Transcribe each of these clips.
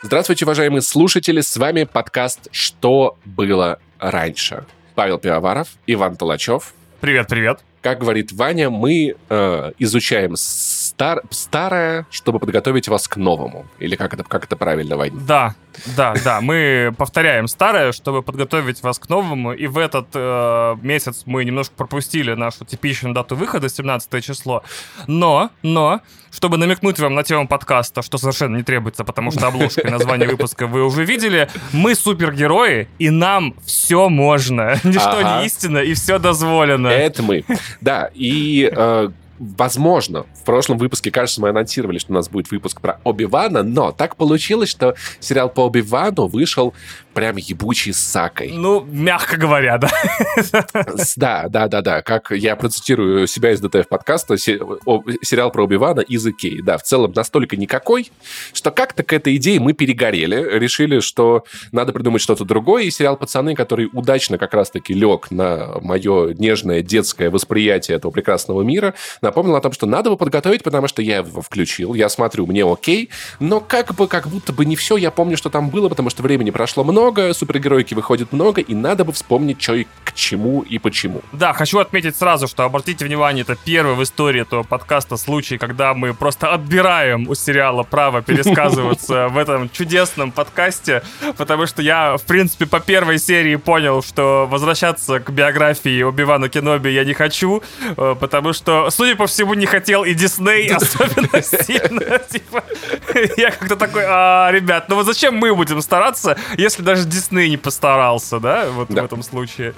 Здравствуйте, уважаемые слушатели, с вами подкаст «Что было раньше». Павел Пивоваров, Иван Толачев. Привет, привет. Как говорит Ваня, мы э, изучаем стар, старое, чтобы подготовить вас к новому. Или как это, как это правильно, Ваня? Да, да, да. Мы повторяем старое, чтобы подготовить вас к новому. И в этот э, месяц мы немножко пропустили нашу типичную дату выхода, 17 число. Но, но, чтобы намекнуть вам на тему подкаста, что совершенно не требуется, потому что обложка и название выпуска вы уже видели, мы супергерои, и нам все можно. Ничто ага. не истина, и все дозволено. Это мы. Да, и э, возможно, в прошлом выпуске, кажется, мы анонсировали, что у нас будет выпуск про Оби-Вана, но так получилось, что сериал по Оби-Вану вышел прям ебучий с сакой. Ну, мягко говоря, да. Да, да, да, да. Как я процитирую себя из ДТФ подкаста, сериал про Оби-Вана из Икеи. Да, в целом настолько никакой, что как-то к этой идее мы перегорели, решили, что надо придумать что-то другое, и сериал «Пацаны», который удачно как раз-таки лег на мое нежное детское восприятие этого прекрасного мира, напомнил о том, что надо бы подготовить, потому что я его включил, я смотрю, мне окей, но как бы, как будто бы не все я помню, что там было, потому что времени прошло много, супергероики выходит много, и надо бы вспомнить, что и к чему и почему. Да, хочу отметить сразу, что, обратите внимание, это первый в истории этого подкаста случай, когда мы просто отбираем у сериала право пересказываться в этом чудесном подкасте, потому что я, в принципе, по первой серии понял, что возвращаться к биографии Оби-Вана Кеноби я не хочу, э, потому что, судя по всему, не хотел и Дисней особенно сильно. Типа, я как-то такой, а, ребят, ну вот зачем мы будем стараться, если даже Дисней не постарался, да, вот в этом случае.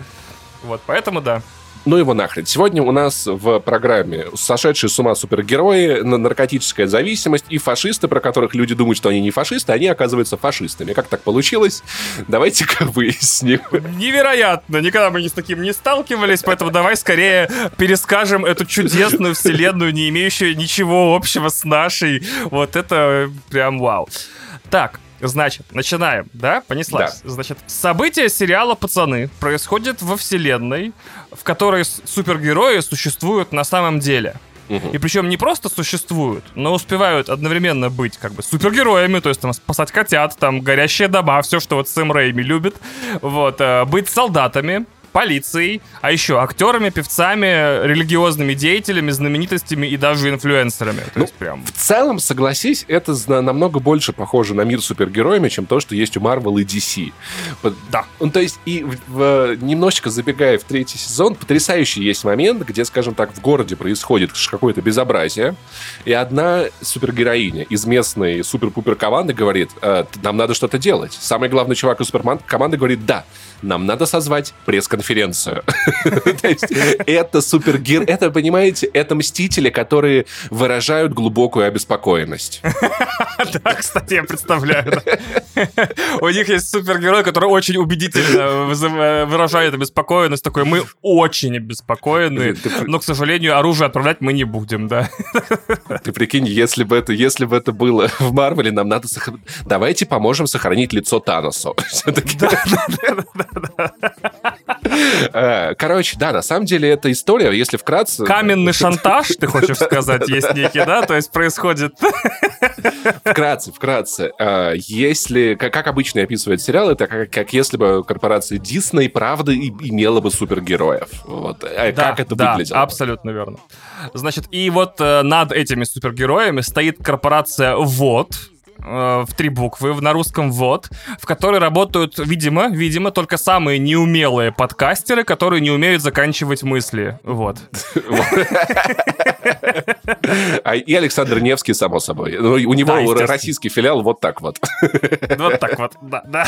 Вот, поэтому да. Ну его нахрен. Сегодня у нас в программе сошедшие с ума супергерои, наркотическая зависимость и фашисты, про которых люди думают, что они не фашисты, они оказываются фашистами. Как так получилось? Давайте-ка выясним. Невероятно! Никогда мы с таким не сталкивались, поэтому давай скорее перескажем эту чудесную вселенную, не имеющую ничего общего с нашей. Вот это прям вау. Так, Значит, начинаем, да? Понеслась. Да. Значит, события сериала «Пацаны» происходят во вселенной, в которой супергерои существуют на самом деле. И причем не просто существуют, но успевают одновременно быть как бы супергероями, то есть там спасать котят, там горящие дома, все, что вот Сэм Рэйми любит. Вот, э, быть солдатами, полицией, а еще актерами, певцами, религиозными деятелями, знаменитостями и даже инфлюенсерами. То ну, есть прям... В целом, согласись, это намного больше похоже на мир супергероями, чем то, что есть у Marvel и DC. Да. Ну, то есть, и в, в, немножечко забегая в третий сезон, потрясающий есть момент, где, скажем так, в городе происходит какое-то безобразие, и одна супергероиня из местной супер-пупер команды говорит, э, нам надо что-то делать. Самый главный чувак из суперкоманды говорит, да, нам надо созвать пресс-конференцию. Это супергер... Это, понимаете, это мстители, которые выражают глубокую обеспокоенность. Да, кстати, я представляю. У них есть супергерой, который очень убедительно выражает обеспокоенность. Такой, мы очень обеспокоены, но, к сожалению, оружие отправлять мы не будем, да. Ты прикинь, если бы это, если бы это было в Марвеле, нам надо. Давайте поможем сохранить лицо Таносу. Да, да, да, Э, короче, да, на самом деле эта история, если вкратце... Каменный шантаж, ты хочешь сказать, есть некий, да? То есть происходит... Вкратце, вкратце. Э, если, как обычно описывает сериал, это как если бы корпорация Дисней правда имела бы супергероев. Вот. Э, как это выглядело? абсолютно верно. Значит, и вот над этими супергероями стоит корпорация ВОД, э, в три буквы, на русском «вот», в которой работают, видимо, видимо, только самые неумелые подкастеры, которые не умеют заканчивать мысли. Вот. А и Александр Невский, само собой. Ну, у него российский филиал вот так вот. Вот так вот, да.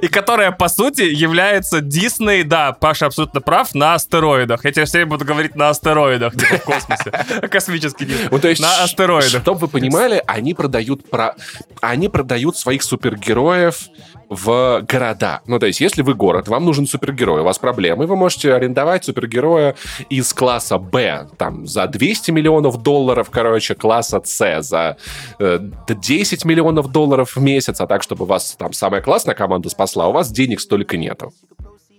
И которая, по сути, является Дисней, да, Паша абсолютно прав, на астероидах. Я тебе все время буду говорить на астероидах, типа в космосе. Космический Дисней. На астероидах. Чтобы вы понимали, они продают про... Они продают своих супергероев в города. Ну, то есть, если вы город, вам нужен супергерой, у вас проблемы, вы можете арендовать супергероя из класса Б, там, за 200 миллионов долларов, короче, класса С, за э, 10 миллионов долларов в месяц, а так, чтобы вас там самая классная команда спасла, у вас денег столько нету.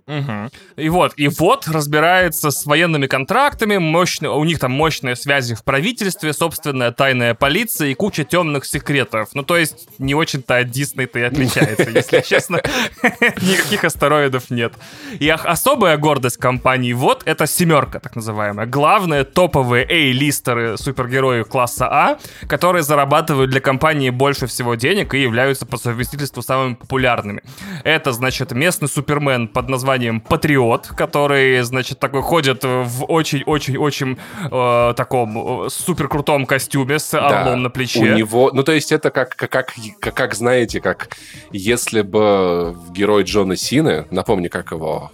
Угу. И вот, и вот разбирается с военными контрактами, мощно, у них там мощные связи в правительстве, собственная тайная полиция и куча темных секретов. Ну, то есть, не очень-то от Дисней-то и отличается, если честно. Никаких астероидов нет. И особая гордость компании вот это семерка, так называемая. Главные топовые A-листеры супергероев класса А, которые зарабатывают для компании больше всего денег и являются по совместительству самыми популярными. Это, значит, местный супермен под названием названием Патриот, который, значит, такой ходит в очень-очень-очень э, таком э, супер крутом костюме с орлом да, на плече. У него, ну то есть это как, как, как, как, знаете, как если бы герой Джона Сины, напомни, как его...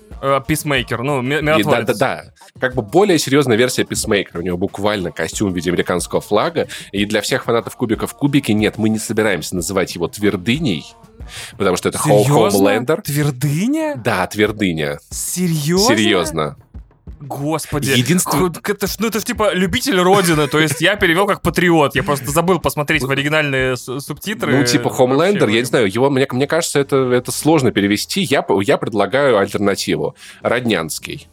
Писмейкер, ну, миротворец. Да, да, да. Как бы более серьезная версия Писмейкера. У него буквально костюм в виде американского флага. И для всех фанатов кубиков кубики нет, мы не собираемся называть его твердыней, Потому что это Хоумлендер. Твердыня? Да, твердыня. Серьезно? Серьезно. Господи. Единственное... Это ж, ну, это ж типа любитель Родины, то есть я перевел как патриот. Я просто забыл посмотреть в оригинальные субтитры. Ну, типа Homelander, я не знаю, его, мне, мне кажется, это, это сложно перевести. Я, я предлагаю альтернативу. Роднянский.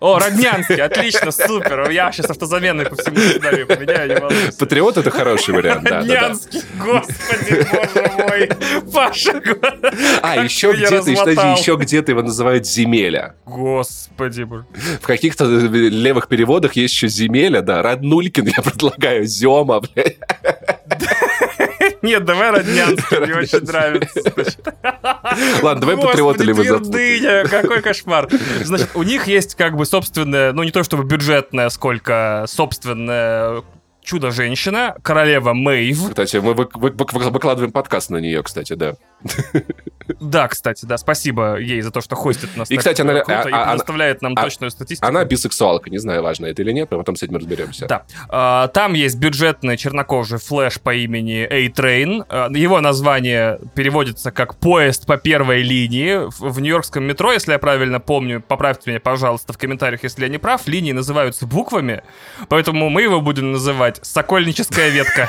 О, Роднянский, отлично, супер. Я сейчас автозамены по всему сценарию поменяю, не волнуйся. Патриот — это хороший вариант, да. Роднянский, господи, боже мой. Паша, А, еще где-то, еще где-то его называют земеля. Господи, боже. В каких-то левых переводах есть еще земеля, да. Роднулькин я предлагаю, Зема, блядь. Нет, давай Роднянский, мне очень нравится. Ладно, давай патриоты вы твердыня, какой кошмар. Значит, у них есть как бы собственная, ну не то чтобы бюджетная, сколько собственная Чудо-женщина, королева Мэйв. Кстати, мы вы, вы, вы, выкладываем подкаст на нее, кстати, да. Да, кстати, да, спасибо ей за то, что хостит нас. И, кстати, она круто а, и а, предоставляет нам а, точную статистику. Она бисексуалка, не знаю, важно это или нет, но потом с этим разберемся. Да. А, там есть бюджетный чернокожий флэш по имени A-Train. А, его название переводится как «Поезд по первой линии». В, в нью-йоркском метро, если я правильно помню, поправьте меня, пожалуйста, в комментариях, если я не прав, линии называются буквами, поэтому мы его будем называть «Сокольническая ветка».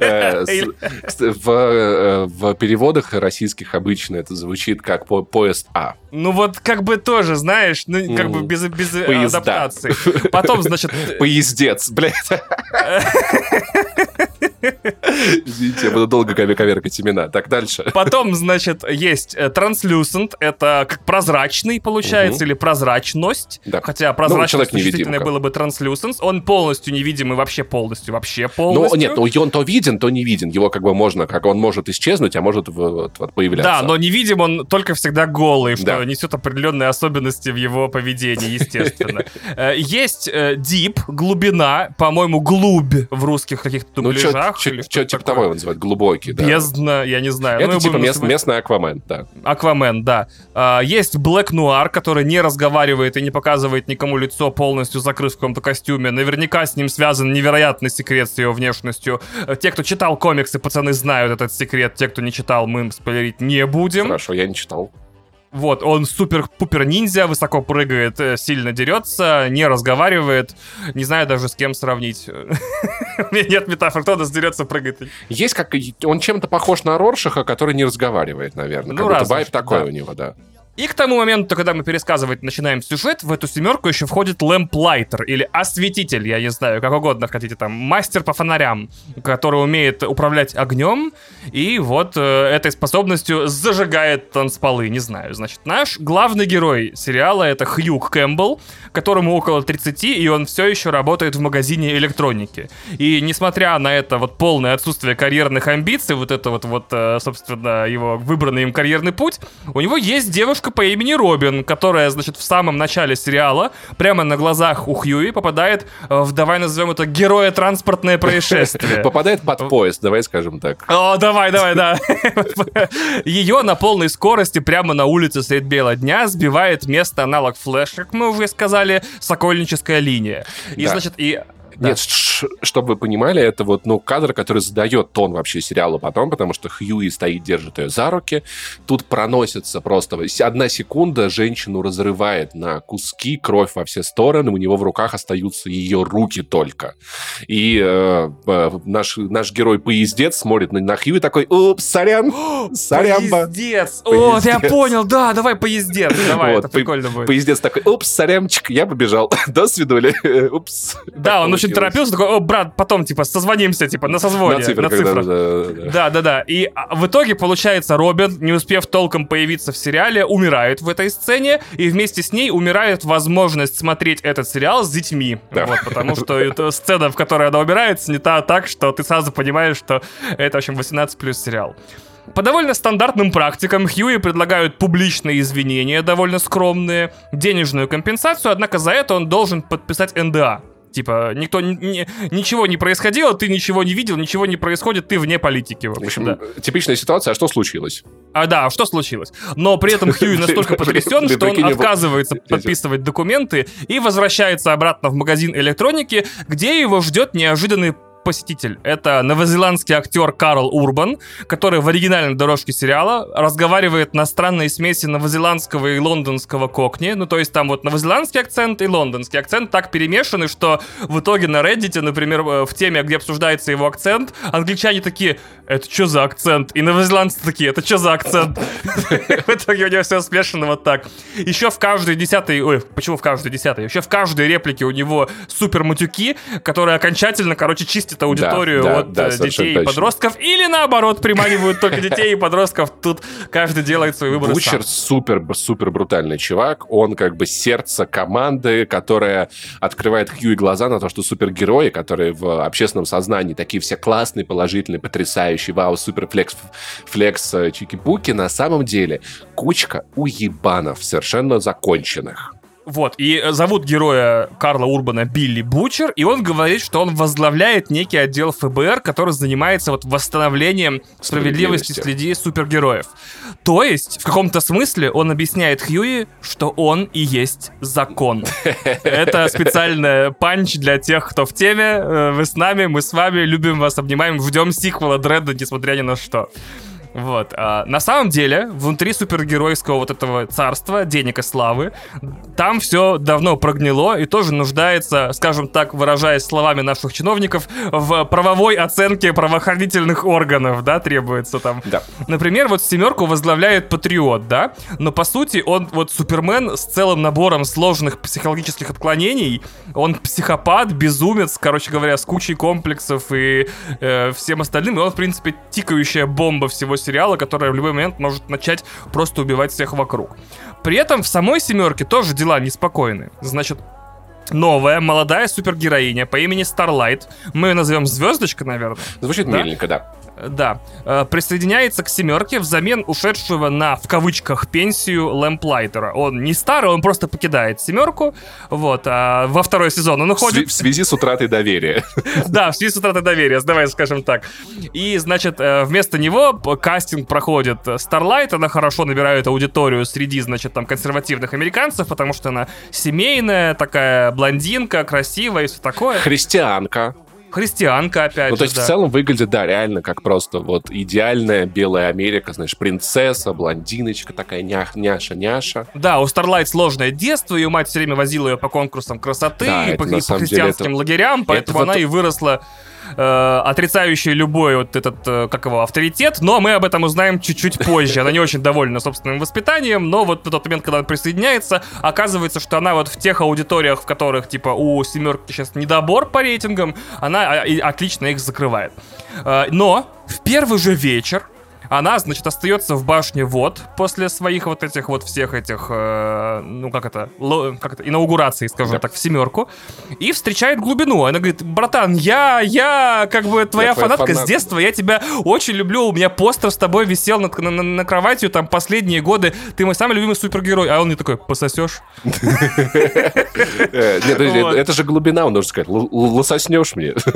Э, э, в переводах российских обычно это звучит как поезд А. Ну вот как бы тоже, знаешь, ну как бы без, без адаптации. Потом, значит... Поездец, блядь. Извините, я буду долго коверкать имена. Так, дальше. Потом, значит, есть э, translucent, это как прозрачный, получается, угу. или прозрачность. Да. Хотя ну, прозрачность ну, действительно было бы translucent. Он полностью невидимый, вообще полностью, вообще полностью. Ну, нет, ну он то виден, то не виден. Его как бы можно, как он может исчезнуть, а может вот, вот, появляться. Да, но невидим он только всегда голый, что да. несет определенные особенности в его поведении, естественно. Э, есть э, deep, глубина, по-моему, глубь в русских каких-то ну, дубляжах. Что типа того его называют? Глубокий, да. Бездна, я не знаю. Это ну, типа мест, местный Аквамен, да. Аквамен, да. А, есть Блэк Нуар, который не разговаривает и не показывает никому лицо, полностью закрыв в каком-то костюме. Наверняка с ним связан невероятный секрет с его внешностью. Те, кто читал комиксы, пацаны знают этот секрет. Те, кто не читал, мы им спойлерить не будем. Хорошо, я не читал. Вот, он супер-пупер ниндзя, высоко прыгает, э, сильно дерется, не разговаривает. Не знаю даже с кем сравнить. У меня нет метафор, кто дерется, прыгает. Есть как... Он чем-то похож на Роршаха, который не разговаривает, наверное. Ну, как вайп такой у него, да. И к тому моменту, когда мы пересказывать начинаем сюжет, в эту семерку еще входит лэмплайтер или осветитель, я не знаю, как угодно хотите там, мастер по фонарям, который умеет управлять огнем и вот э, этой способностью зажигает танцполы, не знаю. Значит, наш главный герой сериала это Хьюг Кэмпбелл, которому около 30, и он все еще работает в магазине электроники. И несмотря на это вот полное отсутствие карьерных амбиций, вот это вот, вот э, собственно, его выбранный им карьерный путь, у него есть девушка, девушка по имени Робин, которая, значит, в самом начале сериала, прямо на глазах у Хьюи, попадает в, давай назовем это, героя транспортное происшествие. Попадает под поезд, давай скажем так. О, давай, давай, да. Ее на полной скорости прямо на улице средь бела дня сбивает место аналог флеш, как мы уже сказали, сокольническая линия. И, значит, и нет, чтобы вы понимали, это вот, ну, кадр, который задает тон вообще сериалу потом, потому что Хьюи стоит, держит ее за руки. Тут проносится просто одна секунда, женщину разрывает на куски, кровь во все стороны, у него в руках остаются ее руки только. И э, э наш, наш герой-поездец смотрит на, на Хьюи такой, упс, сорян, сорямба. Поездец. О, я понял, да, давай поездец, давай, вот, это прикольно будет. Поездец такой, упс, сорямчик, я побежал, до свидули, упс. Да, он очень торопился, такой, о, брат, потом, типа, созвонимся, типа, на созвоне. На цифрах. На цифрах. Да, да, да. И а, в итоге, получается, Робин, не успев толком появиться в сериале, умирает в этой сцене, и вместе с ней умирает возможность смотреть этот сериал с детьми. Да. Вот, потому что это сцена, в которой она умирает, снята так, что ты сразу понимаешь, что это, в общем, 18 плюс сериал. По довольно стандартным практикам Хьюи предлагают публичные извинения, довольно скромные, денежную компенсацию, однако за это он должен подписать НДА. Типа, никто, ни, ничего не происходило, ты ничего не видел, ничего не происходит, ты вне политики. В общем, да. типичная ситуация, а что случилось? А да, что случилось? Но при этом Хьюи настолько потрясен, что он отказывается подписывать документы и возвращается обратно в магазин электроники, где его ждет неожиданный посетитель. Это новозеландский актер Карл Урбан, который в оригинальной дорожке сериала разговаривает на странной смеси новозеландского и лондонского кокни. Ну, то есть там вот новозеландский акцент и лондонский акцент так перемешаны, что в итоге на Reddit, например, э, в теме, где обсуждается его акцент, англичане такие, это что за акцент? И новозеландцы такие, это что за акцент? В итоге у него все смешано вот так. Еще в каждой десятой, ой, почему в каждой десятой? Еще в каждой реплике у него супер матюки, которые окончательно, короче, чистят чистят аудиторию да, от да, да, детей и подростков, или наоборот, приманивают только детей и подростков. Тут каждый делает свой выбор Бучер супер, супер брутальный чувак. Он как бы сердце команды, которая открывает Хью и глаза на то, что супергерои, которые в общественном сознании такие все классные, положительные, потрясающие, вау, супер флекс, флекс э, чики-пуки, на самом деле кучка уебанов, совершенно законченных. Вот, и зовут героя Карла Урбана Билли Бучер, и он говорит, что он возглавляет некий отдел ФБР, который занимается вот восстановлением справедливости среди супергероев. То есть, в каком-то смысле он объясняет Хьюи, что он и есть закон. Это специальная панч для тех, кто в теме. Э, вы с нами, мы с вами, любим вас, обнимаем, ждем сиквела Дредда, несмотря ни на что. Вот. А, на самом деле, внутри супергеройского вот этого царства, денег и славы, там все давно прогнило и тоже нуждается, скажем так, выражаясь словами наших чиновников, в правовой оценке правоохранительных органов, да, требуется там. Да. Например, вот семерку возглавляет Патриот, да, но по сути он вот Супермен с целым набором сложных психологических отклонений, он психопат, безумец, короче говоря, с кучей комплексов и э, всем остальным, и он, в принципе, тикающая бомба всего сериала, которая в любой момент может начать просто убивать всех вокруг. При этом в самой семерке тоже дела неспокойны. Значит, новая молодая супергероиня по имени Старлайт. Мы ее назовем Звездочка, наверное. Звучит да? миленько, да да, э, присоединяется к семерке взамен ушедшего на, в кавычках, пенсию Лэмплайтера. Он не старый, он просто покидает семерку, вот, а во второй сезон он уходит... В связи с утратой доверия. Да, в связи с утратой доверия, давай скажем так. И, значит, э, вместо него кастинг проходит Starlight, она хорошо набирает аудиторию среди, значит, там, консервативных американцев, потому что она семейная, такая блондинка, красивая и все такое. Христианка. Христианка, опять ну, же, то есть да. в целом выглядит, да, реально как просто вот идеальная белая Америка, знаешь, принцесса, блондиночка такая нях, няша, няша. Да, у Старлайт сложное детство, ее мать все время возила ее по конкурсам красоты да, и, по, и по христианским это... лагерям, поэтому это она вот... и выросла э, отрицающий любой вот этот, э, как его, авторитет, но мы об этом узнаем чуть-чуть позже. Она не очень довольна собственным воспитанием, но вот в тот момент, когда она присоединяется, оказывается, что она вот в тех аудиториях, в которых, типа, у семерки сейчас недобор по рейтингам, она а, отлично их закрывает. Э, но в первый же вечер она, значит, остается в башне вот после своих вот этих вот всех этих, э, ну как это, ло, как это, инаугурации, скажем да. так, в семерку, и встречает глубину. Она говорит, братан, я, я как бы твоя, я фанатка фанат. с детства, я тебя очень люблю, у меня постер с тобой висел на, на, на, на кроватью там последние годы, ты мой самый любимый супергерой. А он мне такой, пососешь? Э, нет, это же глубина, он должен сказать, лососнешь мне.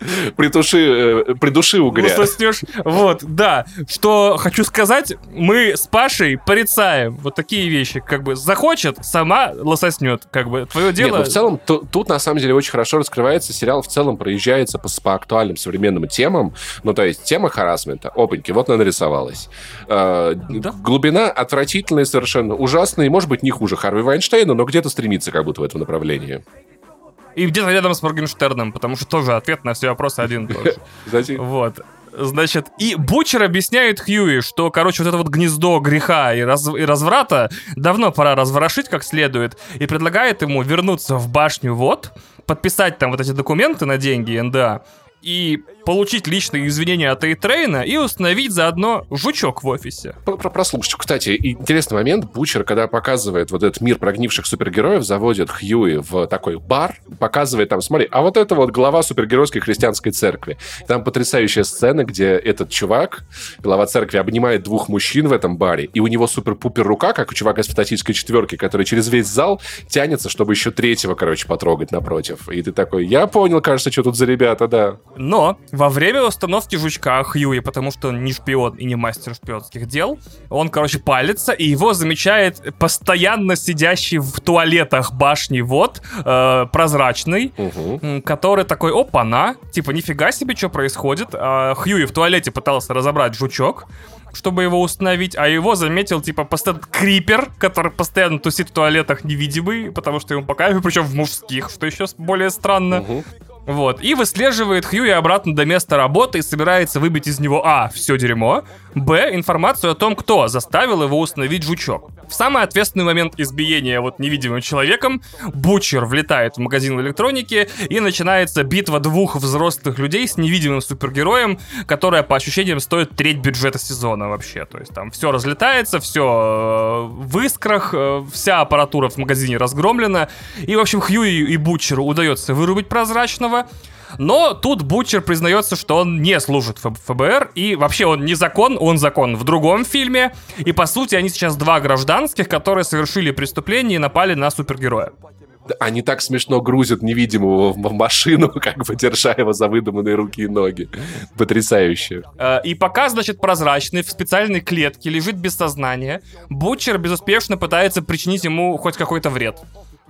Притуши, э, придуши угря. Лососнешь, вот. Вот, да. Что хочу сказать, мы с Пашей порицаем вот такие вещи. Как бы захочет, сама лососнет. Как бы твое дело... Нет, ну, в целом, тут на самом деле очень хорошо раскрывается. Сериал в целом проезжается по, по актуальным современным темам. Ну, то есть тема харасмента. Опаньки, вот она нарисовалась. Э, да? Глубина отвратительная совершенно. Ужасная и, может быть, не хуже Харви Вайнштейна, но где-то стремится как будто в этом направлении. И где-то рядом с Моргенштерном, потому что тоже ответ на все вопросы один тоже. Вот. Значит, и Бучер объясняет Хьюи, что, короче, вот это вот гнездо греха и, раз, и разврата давно пора разворошить как следует, и предлагает ему вернуться в башню вот, подписать там вот эти документы на деньги НДА, и получить личные извинения от Эйтрейна и установить заодно жучок в офисе. Про Прослушайте. Кстати, интересный момент. Бучер, когда показывает вот этот мир прогнивших супергероев, заводит Хьюи в такой бар, показывает там, смотри, а вот это вот глава супергеройской христианской церкви. Там потрясающая сцена, где этот чувак, глава церкви, обнимает двух мужчин в этом баре, и у него супер-пупер рука, как у чувака из фантастической четверки, который через весь зал тянется, чтобы еще третьего, короче, потрогать напротив. И ты такой, я понял, кажется, что тут за ребята, да. Но во время установки жучка Хьюи, потому что он не шпион и не мастер шпионских дел, он, короче, палится, и его замечает постоянно сидящий в туалетах башни вот, э, прозрачный, угу. который такой, опа-на, типа, нифига себе, что происходит. А Хьюи в туалете пытался разобрать жучок, чтобы его установить, а его заметил, типа, постоянно крипер, который постоянно тусит в туалетах невидимый, потому что ему по кайфу, причем в мужских, что еще более странно. Угу. Вот. И выслеживает Хьюи обратно до места работы и собирается выбить из него А. Все дерьмо. Б. Информацию о том, кто заставил его установить жучок. В самый ответственный момент избиения вот невидимым человеком Бучер влетает в магазин электроники и начинается битва двух взрослых людей с невидимым супергероем, которая по ощущениям стоит треть бюджета сезона вообще. То есть там все разлетается, все э, в искрах, э, вся аппаратура в магазине разгромлена. И, в общем, Хьюи и Бучеру удается вырубить прозрачного, но тут Бутчер признается, что он не служит ФБР, и вообще он не закон, он закон в другом фильме. И по сути они сейчас два гражданских, которые совершили преступление и напали на супергероя они так смешно грузят невидимого в машину, как бы держа его за выдуманные руки и ноги. Потрясающе. Э, и пока, значит, прозрачный в специальной клетке лежит без сознания, Бутчер безуспешно пытается причинить ему хоть какой-то вред.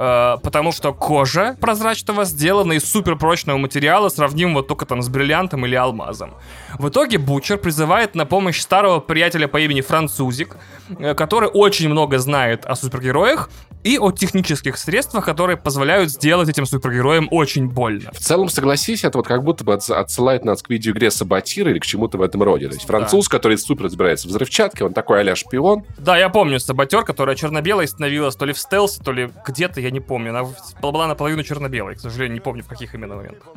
Э, потому что кожа прозрачного сделана из суперпрочного материала, сравнимого только там с бриллиантом или алмазом. В итоге Бучер призывает на помощь старого приятеля по имени Французик, э, который очень много знает о супергероях и о технических средствах, которые позволяют сделать этим супергероям очень больно. В целом, согласись, это вот как будто бы отсылает нас к видеоигре Саботира или к чему-то в этом роде. То есть француз, да. который супер разбирается в взрывчатке, он такой а шпион. Да, я помню Саботер, которая черно-белой становилась то ли в стелсе, то ли где-то, я не помню. Она была наполовину черно-белой, к сожалению, не помню в каких именно моментах.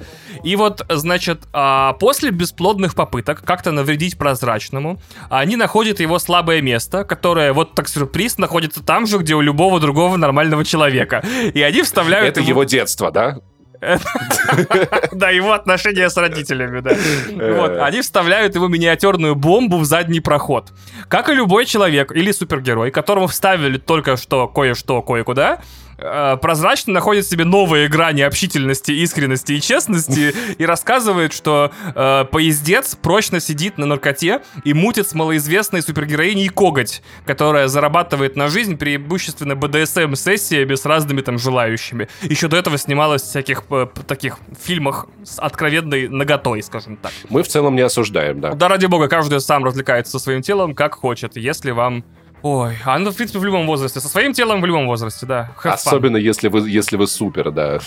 И вот, значит, а, после бесплодных попыток как-то навредить прозрачному, они находят его слабое место, которое, вот так сюрприз, находится там же, где у любого другого нормального человека. И они вставляют... Это его детство, да? Да, его отношения с родителями, да. Вот, э. они вставляют его миниатюрную бомбу в задний проход. Как и любой человек или супергерой, которому вставили только что кое-что кое-куда, Э, прозрачно находит себе новые грани общительности, искренности и честности и рассказывает, что э, поездец прочно сидит на наркоте и мутит с малоизвестной супергероиней Коготь, которая зарабатывает на жизнь преимущественно БДСМ-сессиями с разными там желающими. Еще до этого снималась в всяких э, таких фильмах с откровенной наготой, скажем так. Мы в целом не осуждаем, да. Да, ради бога, каждый сам развлекается со своим телом, как хочет. Если вам Ой, а ну, в принципе, в любом возрасте. Со своим телом в любом возрасте, да. Особенно, если вы, если вы супер, да.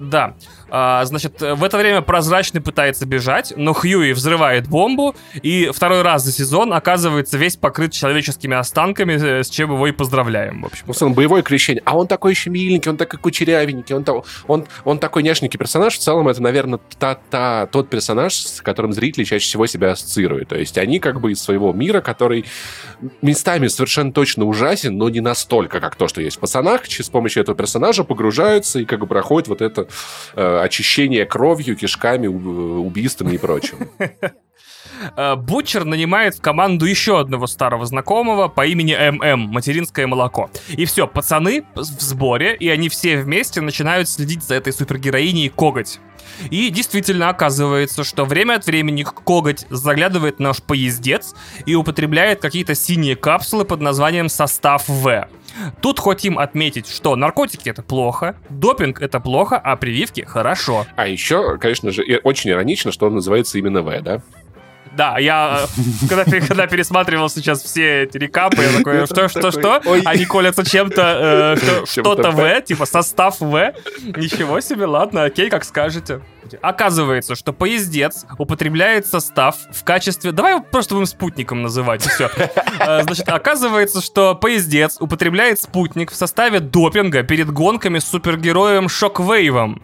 Да. А, значит, в это время Прозрачный пытается бежать, но Хьюи взрывает бомбу, и второй раз за сезон оказывается весь покрыт человеческими останками, э, с чем его и поздравляем, в общем. Ну, он боевое крещение. А он такой еще миленький, он такой кучерявенький, он, он, он такой няшненький персонаж. В целом, это, наверное, та, та, тот персонаж, с которым зрители чаще всего себя ассоциируют. То есть они как бы из своего мира, который местами совершенно совершенно точно ужасен, но не настолько, как то, что есть в «Пацанах». С помощью этого персонажа погружаются и как бы проходит вот это э, очищение кровью, кишками, убийствами и прочим. Э, Бутчер нанимает в команду еще одного старого знакомого по имени ММ, материнское молоко. И все, пацаны в сборе, и они все вместе начинают следить за этой супергероиней Коготь. И действительно оказывается, что время от времени Коготь заглядывает наш поездец и употребляет какие-то синие капсулы под названием «Состав В». Тут хотим отметить, что наркотики это плохо, допинг это плохо, а прививки хорошо. А еще, конечно же, очень иронично, что он называется именно В, да? Да, я э, когда, когда пересматривал сейчас все эти рекапы, я такой, что, что, что? Они колятся чем-то, э, что-то В, типа состав В. Ничего себе, ладно, окей, как скажете. Оказывается, что поездец употребляет состав в качестве... Давай его просто будем спутником называть, и все. Э, значит, оказывается, что поездец употребляет спутник в составе допинга перед гонками с супергероем Шоквейвом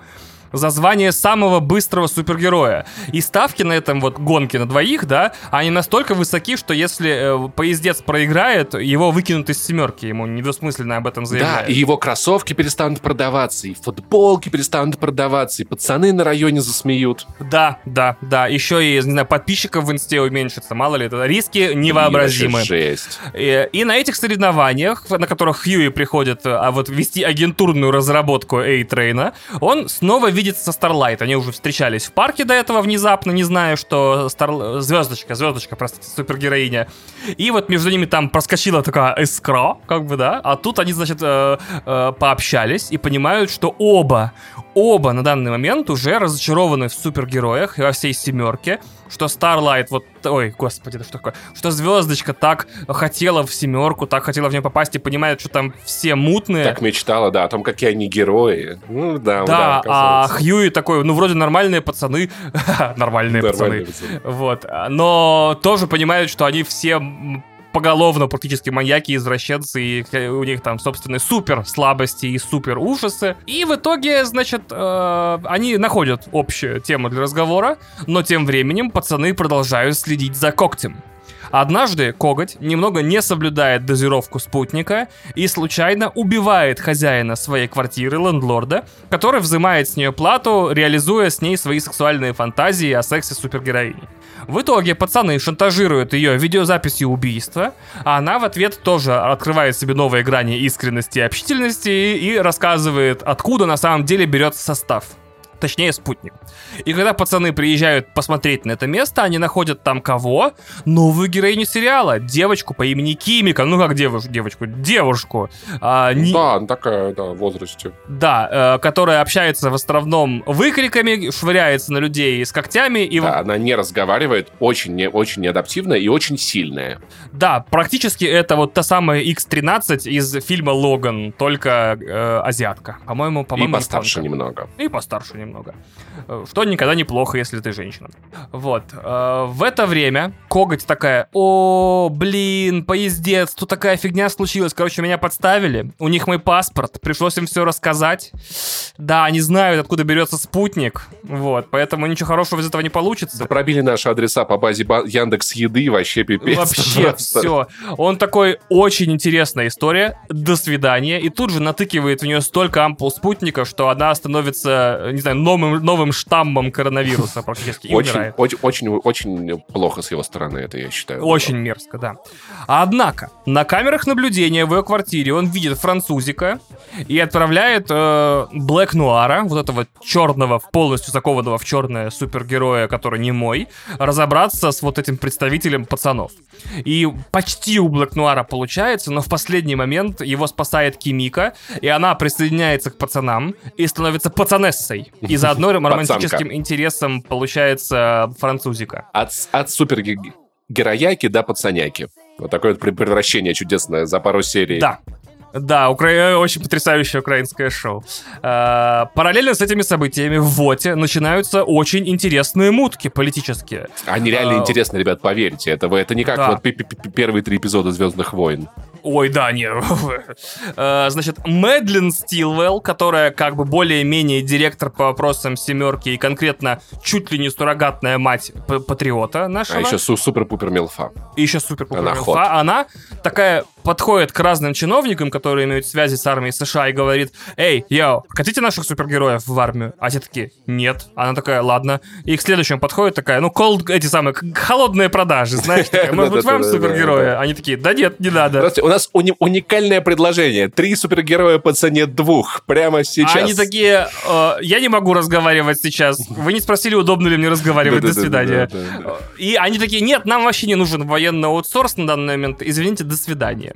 за звание самого быстрого супергероя. И ставки на этом вот гонке на двоих, да, они настолько высоки, что если э, поездец проиграет, его выкинут из семерки, ему недосмысленно об этом заявляют. Да, и его кроссовки перестанут продаваться, и футболки перестанут продаваться, и пацаны на районе засмеют. Да, да, да. Еще и, не знаю, подписчиков в инсте уменьшится, мало ли, это риски невообразимы. Жесть. И, и на этих соревнованиях, на которых Хьюи приходит а вот вести агентурную разработку A-трейна, он снова видится со Старлайт. Они уже встречались в парке до этого внезапно, не знаю, что Стар... Звездочка, звездочка, простите, супергероиня. И вот между ними там проскочила такая искра, как бы, да. А тут они, значит, э, э, пообщались и понимают, что оба, оба на данный момент уже разочарованы в супергероях и во всей семерке, что Starlight вот, ой, господи, да что такое, что Звездочка так хотела в семерку, так хотела в нее попасть и понимает, что там все мутные. Так мечтала, да, о том, какие они герои. Ну, да, да, да а Хьюи такой, ну, вроде нормальные пацаны, нормальные пацаны, вот, но тоже понимают, что они все поголовно практически маньяки, извращенцы, и у них там, собственно, супер слабости и супер ужасы. И в итоге, значит, э, они находят общую тему для разговора, но тем временем пацаны продолжают следить за когтем. Однажды коготь немного не соблюдает дозировку спутника и случайно убивает хозяина своей квартиры, лендлорда, который взимает с нее плату, реализуя с ней свои сексуальные фантазии о сексе супергероини. В итоге пацаны шантажируют ее видеозаписью убийства, а она в ответ тоже открывает себе новые грани искренности и общительности и рассказывает, откуда на самом деле берется состав точнее спутник. И когда пацаны приезжают посмотреть на это место, они находят там кого? Новую героиню сериала, девочку по имени Кимика. Ну как девушку, девочку, девушку. А, не... Да, такая, да, в возрасте. Да, э, которая общается в основном выкриками, швыряется на людей с когтями. И... Да, она не разговаривает, очень, не, очень неадаптивная и очень сильная. Да, практически это вот та самая X-13 из фильма «Логан», только э, азиатка. По-моему, по-моему, И постарше немного. И постарше немного немного. Э, что никогда неплохо, если ты женщина. Вот. Э, в это время коготь такая, о, блин, поездец, тут такая фигня случилась. Короче, меня подставили. У них мой паспорт. Пришлось им все рассказать. Да, они знают, откуда берется спутник. Вот. Поэтому ничего хорошего из этого не получится. Да пробили наши адреса по базе Яндекс Еды. Вообще пипец. Вообще все. Он такой, очень интересная история. До свидания. И тут же натыкивает в нее столько ампул спутника, что она становится, не знаю, новым, новым штаммом коронавируса практически очень, умирает. Очень, очень, очень плохо с его стороны это, я считаю. Очень было. мерзко, да. Однако, на камерах наблюдения в ее квартире он видит французика и отправляет э, Блэк Нуара, вот этого черного, полностью закованного в черное супергероя, который не мой, разобраться с вот этим представителем пацанов. И почти у Блэк Нуара получается, но в последний момент его спасает Кимика, и она присоединяется к пацанам и становится пацанессой. И заодно романтическим интересом получается французика. От, от супергерояки до пацаняки. Вот такое вот превращение чудесное за пару серий. Да, да, укра... очень потрясающее украинское шоу. А, параллельно с этими событиями в ВОТе начинаются очень интересные мутки политические. Они реально а... интересны, ребят, поверьте. Это, это не как да. вот первые три эпизода Звездных войн. Ой, да, не. А, значит, Мэдлин Стилвелл, которая как бы более-менее директор по вопросам семерки и конкретно чуть ли не суррогатная мать патриота нашего. А еще супер-пупер милфа. И еще супер-пупер милфа. Она такая подходит к разным чиновникам, которые имеют связи с армией США, и говорит, эй, йоу, хотите наших супергероев в армию? А те такие, нет. Она такая, ладно. И к следующему подходит такая, ну, cold, эти самые, холодные продажи, знаешь, такая, может быть, вам супергерои? Они такие, да нет, не надо. У нас уникальное предложение. Три супергероя по цене двух. Прямо сейчас. Они такие, «Э, я не могу разговаривать сейчас. Вы не спросили, удобно ли мне разговаривать. До свидания. И они такие, нет, нам вообще не нужен военный аутсорс на данный момент. Извините, до свидания.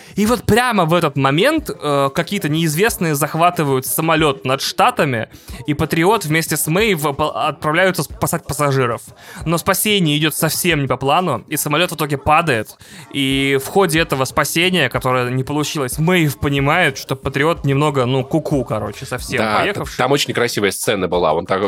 И вот прямо в этот момент э, какие-то неизвестные захватывают самолет над Штатами, и Патриот вместе с Мэйв отправляются спасать пассажиров. Но спасение идет совсем не по плану, и самолет в итоге падает. И в ходе этого спасения, которое не получилось, Мэйв понимает, что Патриот немного, ну, куку, короче, совсем да, поехавший. Там очень красивая сцена была. Он так,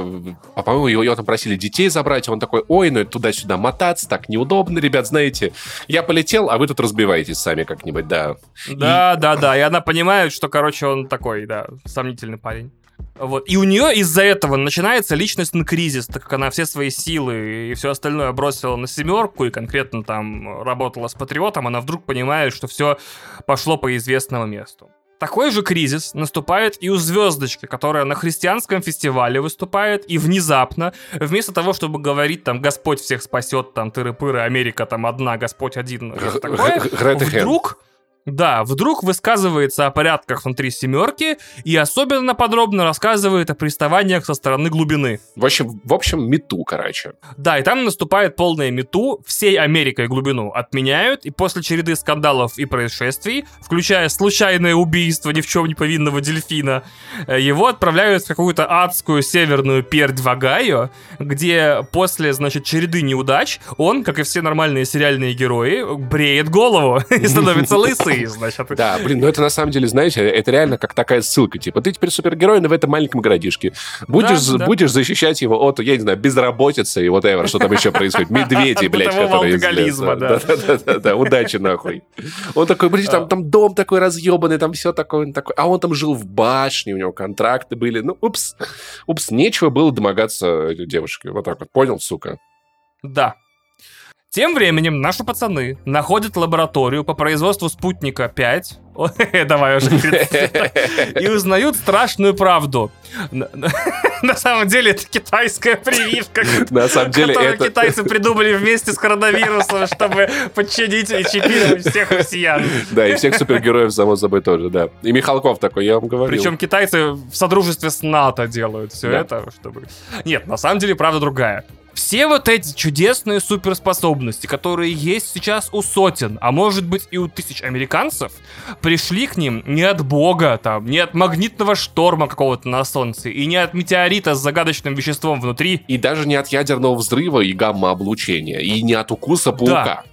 а, по-моему, его, его там просили детей забрать, он такой, ой, ну туда-сюда мотаться, так неудобно, ребят, знаете. Я полетел, а вы тут разбиваетесь сами как-нибудь, да. Да, и... да, да. И она понимает, что, короче, он такой, да, сомнительный парень. Вот. И у нее из-за этого начинается личностный кризис, так как она все свои силы и все остальное бросила на семерку и конкретно там работала с патриотом, она вдруг понимает, что все пошло по известному месту. Такой же кризис наступает и у звездочки, которая на христианском фестивале выступает, и внезапно, вместо того, чтобы говорить там «Господь всех спасет», там «Тыры-пыры», «Америка там одна», «Господь один», такое, вдруг да, вдруг высказывается о порядках внутри семерки и особенно подробно рассказывает о приставаниях со стороны глубины. В общем, в общем, мету, короче. Да, и там наступает полное мету, всей Америкой глубину отменяют, и после череды скандалов и происшествий, включая случайное убийство ни в чем не повинного дельфина, э, его отправляют в какую-то адскую северную пердь в Огайо, где после, значит, череды неудач он, как и все нормальные сериальные герои, бреет голову и становится лысый ты, значит. Да, блин, ну это на самом деле, знаете, это реально как такая ссылка, типа, ты теперь супергерой, но в этом маленьком городишке. Будешь, да, да. будешь защищать его от, я не знаю, безработицы и вот whatever, что там еще происходит. Медведи, блядь, которые из да. Да, да, да, да, удачи нахуй. Он такой, блин, там, там дом такой разъебанный, там все такое, такое. А он там жил в башне, у него контракты были. Ну, упс, упс, нечего было домогаться девушке. Вот так вот, понял, сука? Да, тем временем наши пацаны находят лабораторию по производству спутника 5. Давай уже. И узнают страшную правду. На самом деле это китайская прививка, На самом деле которую китайцы придумали вместе с коронавирусом, чтобы подчинить и чипировать всех россиян. Да, и всех супергероев, само собой, тоже, да. И Михалков такой, я вам говорю. Причем китайцы в содружестве с НАТО делают все это, чтобы... Нет, на самом деле правда другая все вот эти чудесные суперспособности, которые есть сейчас у сотен, а может быть и у тысяч американцев, пришли к ним не от бога, там, не от магнитного шторма какого-то на Солнце, и не от метеорита с загадочным веществом внутри. И даже не от ядерного взрыва и гамма-облучения, и не от укуса паука. Да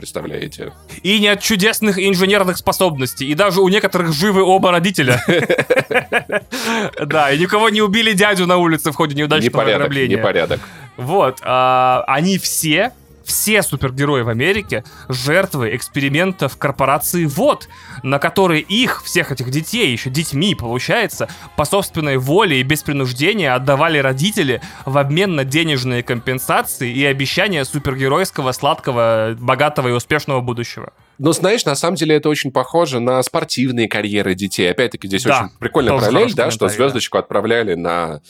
представляете? И не от чудесных инженерных способностей. И даже у некоторых живы оба родителя. Да, и никого не убили дядю на улице в ходе неудачного ограбления. Непорядок. Вот. А, они все все супергерои в Америке жертвы экспериментов корпорации ВОД, на которые их, всех этих детей, еще детьми, получается, по собственной воле и без принуждения отдавали родители в обмен на денежные компенсации и обещания супергеройского, сладкого, богатого и успешного будущего. Но знаешь, на самом деле это очень похоже на спортивные карьеры детей. Опять-таки здесь да, очень прикольная параллель, да, что звездочку да. отправляли на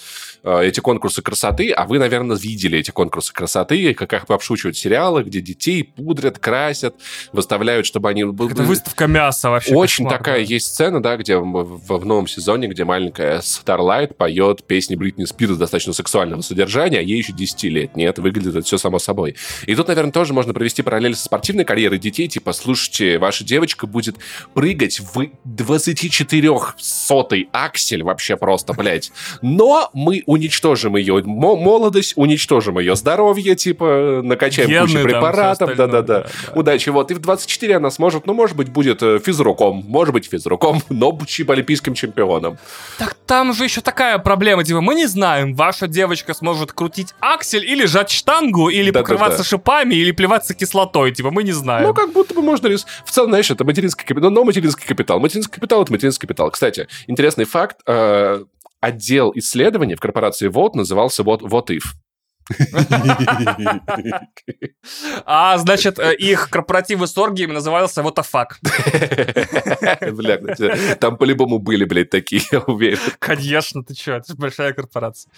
э, эти конкурсы красоты, а вы, наверное, видели эти конкурсы красоты, как их обшучивают сериалы, где детей пудрят, красят, выставляют, чтобы они... Это выставка мяса вообще. Очень кошмар, такая да. есть сцена, да, где в, в, новом сезоне, где маленькая Starlight поет песни Бритни Спирс достаточно сексуального содержания, а ей еще 10 лет. Нет, выглядит это все само собой. И тут, наверное, тоже можно провести параллель со спортивной карьерой детей, типа, слушай, слушайте, ваша девочка будет прыгать в 24 сотый аксель вообще просто, блядь. Но мы уничтожим ее молодость, уничтожим ее здоровье, типа, накачаем Гены, кучу препаратов, да-да-да. Удачи, вот. И в 24 она сможет, ну, может быть, будет э, физруком, может быть, физруком, но типа олимпийским чемпионом. Так там же еще такая проблема, типа, мы не знаем, ваша девочка сможет крутить аксель или жать штангу, или да, покрываться да, да. шипами, или плеваться кислотой, типа, мы не знаем. Ну, как будто бы можно рис... В целом, знаешь, это материнский капитал, но материнский капитал. Материнский капитал — это материнский капитал. Кстати, интересный факт. Э, отдел исследований в корпорации Вот назывался What If. А, значит, э, их корпоративы с оргиями назывался вот фак. Бля, там по-любому были, блядь, такие, я уверен. Конечно, ты чё, это большая корпорация.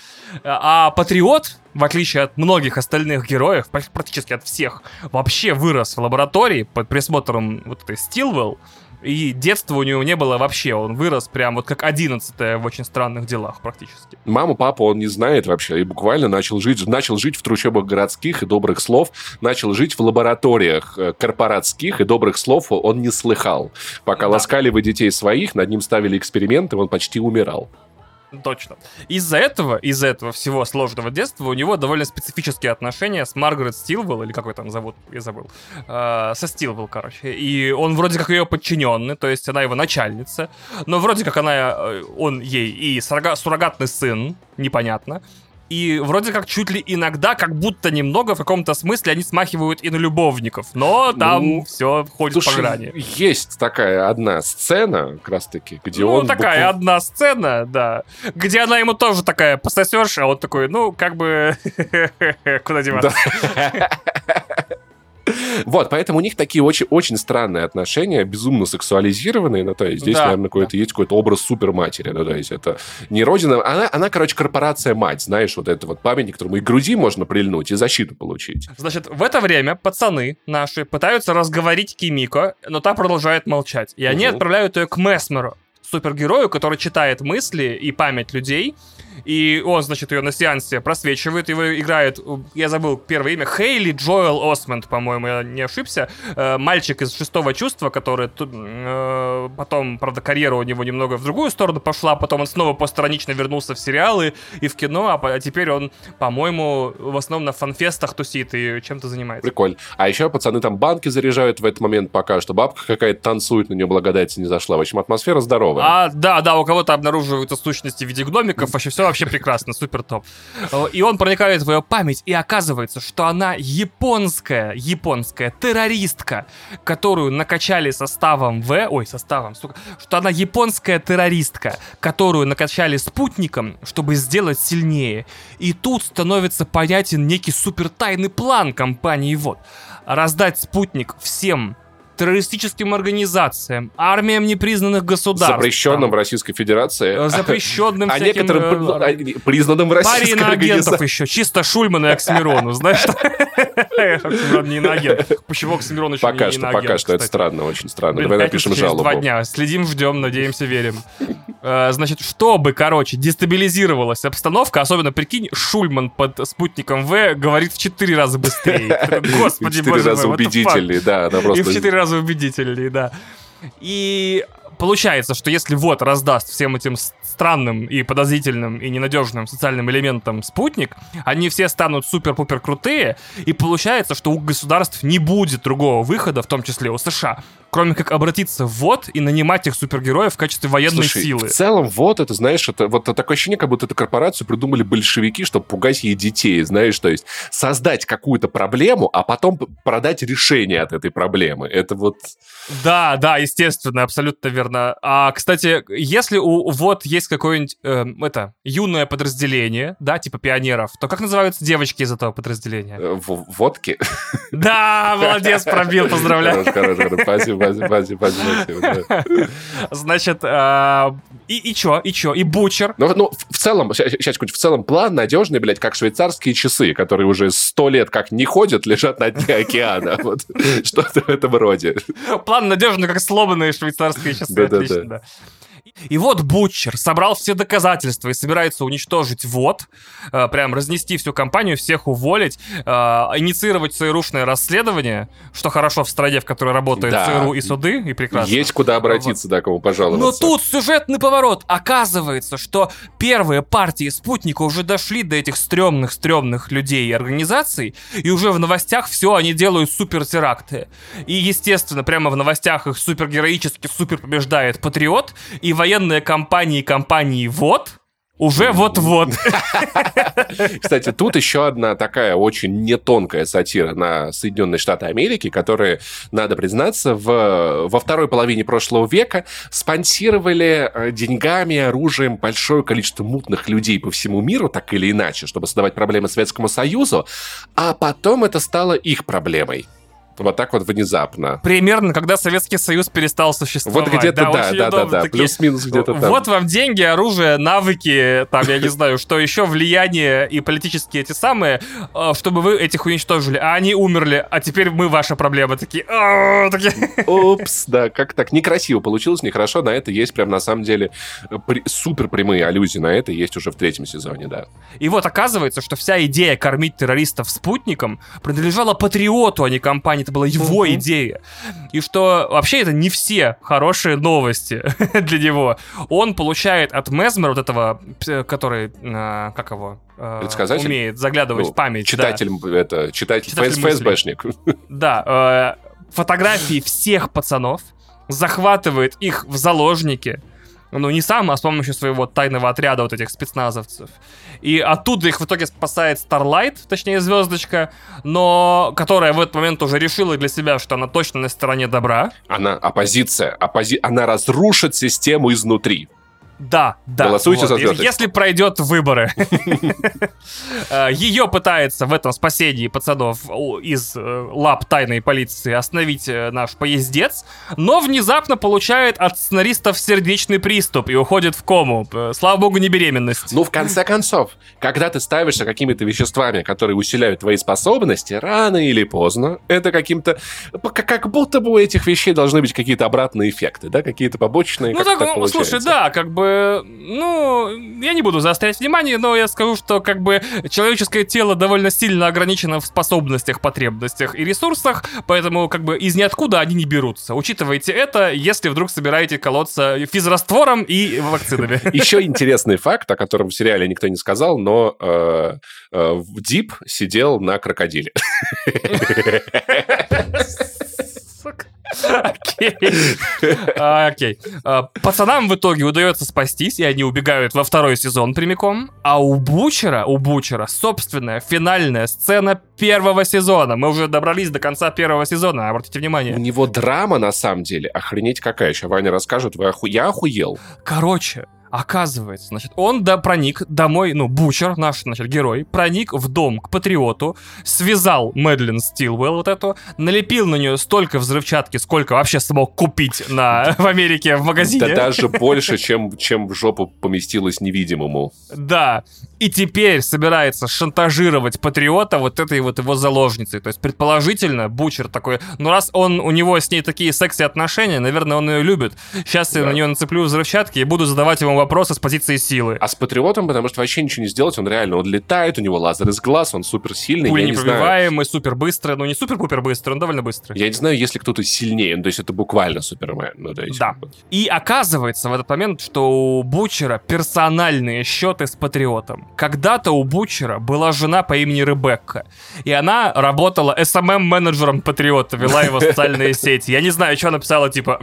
А Патриот, в отличие от многих остальных героев, практически от всех, вообще вырос в лаборатории под присмотром вот этой Стилвелл, и детства у него не было вообще. Он вырос прям вот как одиннадцатое в очень странных делах практически. Маму, папу он не знает вообще. И буквально начал жить, начал жить в трущобах городских и добрых слов. Начал жить в лабораториях э, корпоратских и добрых слов он не слыхал. Пока да. ласкали вы детей своих, над ним ставили эксперименты, он почти умирал. Точно. Из-за этого, из-за этого всего сложного детства у него довольно специфические отношения с Маргарет Стилвелл, или как ее там зовут, я забыл, э, со Стилвелл, короче. И он вроде как ее подчиненный, то есть она его начальница, но вроде как она, э, он ей и суррогатный сын, непонятно и вроде как чуть ли иногда, как будто немного в каком-то смысле они смахивают и на любовников, но там ну, все ходит слушай, по грани. Есть такая одна сцена, как раз таки, где ну, он... Ну, такая букв... одна сцена, да, где она ему тоже такая пососешь, а он такой, ну, как бы, куда деваться. Вот, поэтому у них такие очень, очень странные отношения, безумно сексуализированные, ну, то есть здесь, да, наверное, какой-то, да. есть какой-то образ суперматери, ну, то есть это не родина, она, она, короче, корпорация мать, знаешь, вот это вот памятник, которому и груди можно прильнуть, и защиту получить. Значит, в это время пацаны наши пытаются разговорить Кимико, но та продолжает молчать, и они угу. отправляют ее к Месмеру, супергерою, который читает мысли и память людей, и он, значит, ее на сеансе просвечивает, его играет, я забыл первое имя, Хейли Джоэл Осмонд, по-моему, я не ошибся, э, мальчик из шестого чувства, который э, потом, правда, карьера у него немного в другую сторону пошла, потом он снова постранично вернулся в сериалы и в кино, а, а теперь он, по-моему, в основном на фанфестах тусит и чем-то занимается. Прикольно. А еще пацаны там банки заряжают в этот момент пока, что бабка какая-то танцует, на нее благодать не зашла. В общем, атмосфера здоровая. А, да, да, у кого-то обнаруживаются сущности в виде гномиков, вообще все вообще прекрасно, супер топ. И он проникает в ее память, и оказывается, что она японская, японская террористка, которую накачали составом В, ой, составом, сука, что она японская террористка, которую накачали спутником, чтобы сделать сильнее. И тут становится понятен некий супер тайный план компании ВОД. Раздать спутник всем террористическим организациям, армиям непризнанных государств. Запрещенным в Российской Федерации. Запрещенным А некоторым э, признанным в Российской агентов еще. Чисто Шульман и Оксимирону, знаешь? Оксимирон не иноагент. Почему Оксимирон еще Пока что, пока что. Это странно, очень странно. Давай напишем жалобу. два дня. Следим, ждем, надеемся, верим. Э, значит, чтобы, короче, дестабилизировалась обстановка, особенно, прикинь, Шульман под спутником В говорит в четыре раза быстрее. Господи, боже мой. В четыре раза убедительнее, да. И в четыре раза убедительнее, да. И получается, что если вот раздаст всем этим странным и подозрительным и ненадежным социальным элементам спутник, они все станут супер-пупер крутые, и получается, что у государств не будет другого выхода, в том числе у США, кроме как обратиться в ВОД и нанимать их супергероев в качестве военной Слушай, силы. в целом ВОД, это, знаешь, это вот такое ощущение, как будто эту корпорацию придумали большевики, чтобы пугать ей детей, знаешь, то есть создать какую-то проблему, а потом продать решение от этой проблемы. Это вот... Да, да, естественно, абсолютно верно. А, кстати, если у ВОД есть какое-нибудь, э, это, юное подразделение, да, типа пионеров, то как называются девочки из этого подразделения? Э, в водки? Да, молодец, пробил, поздравляю. Спасибо, Бази, бази, бази. Значит, а, и, и чё, и чё, и бучер. Ну, ну в целом, сейчас, в целом план надежный, блядь, как швейцарские часы, которые уже сто лет как не ходят, лежат на дне океана. Вот что-то в этом роде. План надежный, как сломанные швейцарские часы. Отлично, да. И вот Бутчер собрал все доказательства и собирается уничтожить ВОД, э, прям разнести всю компанию, всех уволить, э, инициировать ЦРУшное расследование, что хорошо в стране, в которой работает да. ЦРУ и суды, и прекрасно. Есть куда обратиться, вот. да, кому пожаловаться. Но тут сюжетный поворот. Оказывается, что первые партии спутника уже дошли до этих стрёмных-стрёмных людей и организаций, и уже в новостях все они делают супертеракты. И, естественно, прямо в новостях их супергероически супер побеждает Патриот, и военные компании компании ВОД Уже вот-вот. Кстати, тут еще одна такая очень нетонкая сатира на Соединенные Штаты Америки, которые, надо признаться, в, во второй половине прошлого века спонсировали э, деньгами, оружием большое количество мутных людей по всему миру, так или иначе, чтобы создавать проблемы Советскому Союзу, а потом это стало их проблемой. Вот так вот внезапно. Примерно, когда Советский Союз перестал существовать. Вот где-то да, да, да, да, плюс-минус где-то там. Вот вам деньги, оружие, навыки, там, я не знаю, что еще, влияние и политические эти самые, э, чтобы вы этих уничтожили. А они умерли, а теперь мы ваша проблема. Такие, Упс, да, как так некрасиво получилось, нехорошо. На это есть прям на самом деле супер прямые аллюзии на это есть уже в третьем сезоне, да. И вот оказывается, что вся идея кормить террористов спутником принадлежала патриоту, а не компании это была его uh-huh. идея. И что вообще это не все хорошие новости для него. Он получает от Мезмера, вот этого, который, а, как его, Предсказатель? умеет заглядывать ну, в память. Читатель, да. это, читатель, читатель ФСБшник. Да, э, фотографии всех пацанов, захватывает их в заложники, ну, не сам, а с помощью своего тайного отряда вот этих спецназовцев. И оттуда их в итоге спасает Starlight, точнее, звездочка, но которая в этот момент уже решила для себя, что она точно на стороне добра. Она оппозиция, оппози... она разрушит систему изнутри. Да, да. Голосуйте вот. за звездочку. Если пройдет выборы. Э, Ее пытается в этом спасении пацанов из э, лап тайной полиции остановить э, наш поездец, но внезапно получает от сценаристов сердечный приступ и уходит в кому. Слава богу, не беременность. Ну, в конце концов, когда ты ставишься какими-то веществами, которые усиляют твои способности, рано или поздно, это каким-то... Как будто бы у этих вещей должны быть какие-то обратные эффекты, да, какие-то побочные. Ну, так, так слушай, да, как бы ну, я не буду заострять внимание, но я скажу, что как бы человеческое тело довольно сильно ограничено в способностях, потребностях и ресурсах, поэтому как бы из ниоткуда они не берутся. Учитывайте это, если вдруг собираете колоться физраствором и вакцинами. Еще интересный факт, о котором в сериале никто не сказал, но э, э, Дип сидел на крокодиле. Окей. А, окей. А, пацанам в итоге удается спастись, и они убегают во второй сезон прямиком. А у Бучера, у Бучера собственная финальная сцена первого сезона. Мы уже добрались до конца первого сезона, обратите внимание. У него драма, на самом деле, охренеть какая. Еще Ваня расскажет, вы оху... я охуел. Короче, Оказывается, значит, он да, проник домой, ну, Бучер, наш, значит, герой, проник в дом к Патриоту, связал Мэдлин Стилвелл вот эту, налепил на нее столько взрывчатки, сколько вообще смог купить на, в Америке в магазине. Да даже больше, чем, чем в жопу поместилось невидимому. Да, и теперь собирается шантажировать Патриота вот этой вот его заложницей. То есть, предположительно, Бучер такой, ну раз он, у него с ней такие секси-отношения, наверное, он ее любит. Сейчас да. я на нее нацеплю взрывчатки и буду задавать ему вопросы с позиции силы. А с Патриотом, потому что вообще ничего не сделать, он реально, он летает, у него лазер из глаз, он супер сильный. Пули непробиваемый, супер быстрый, ну не супер-пупер быстрый, он довольно быстрый. Я не знаю, если кто-то сильнее, ну, то есть это буквально Супермен. Ну, то есть, да. И оказывается в этот момент, что у Бучера персональные счеты с Патриотом. Когда-то у Бучера была жена по имени Ребекка, и она работала SMM-менеджером Патриота, вела его социальные сети. Я не знаю, что написала, типа,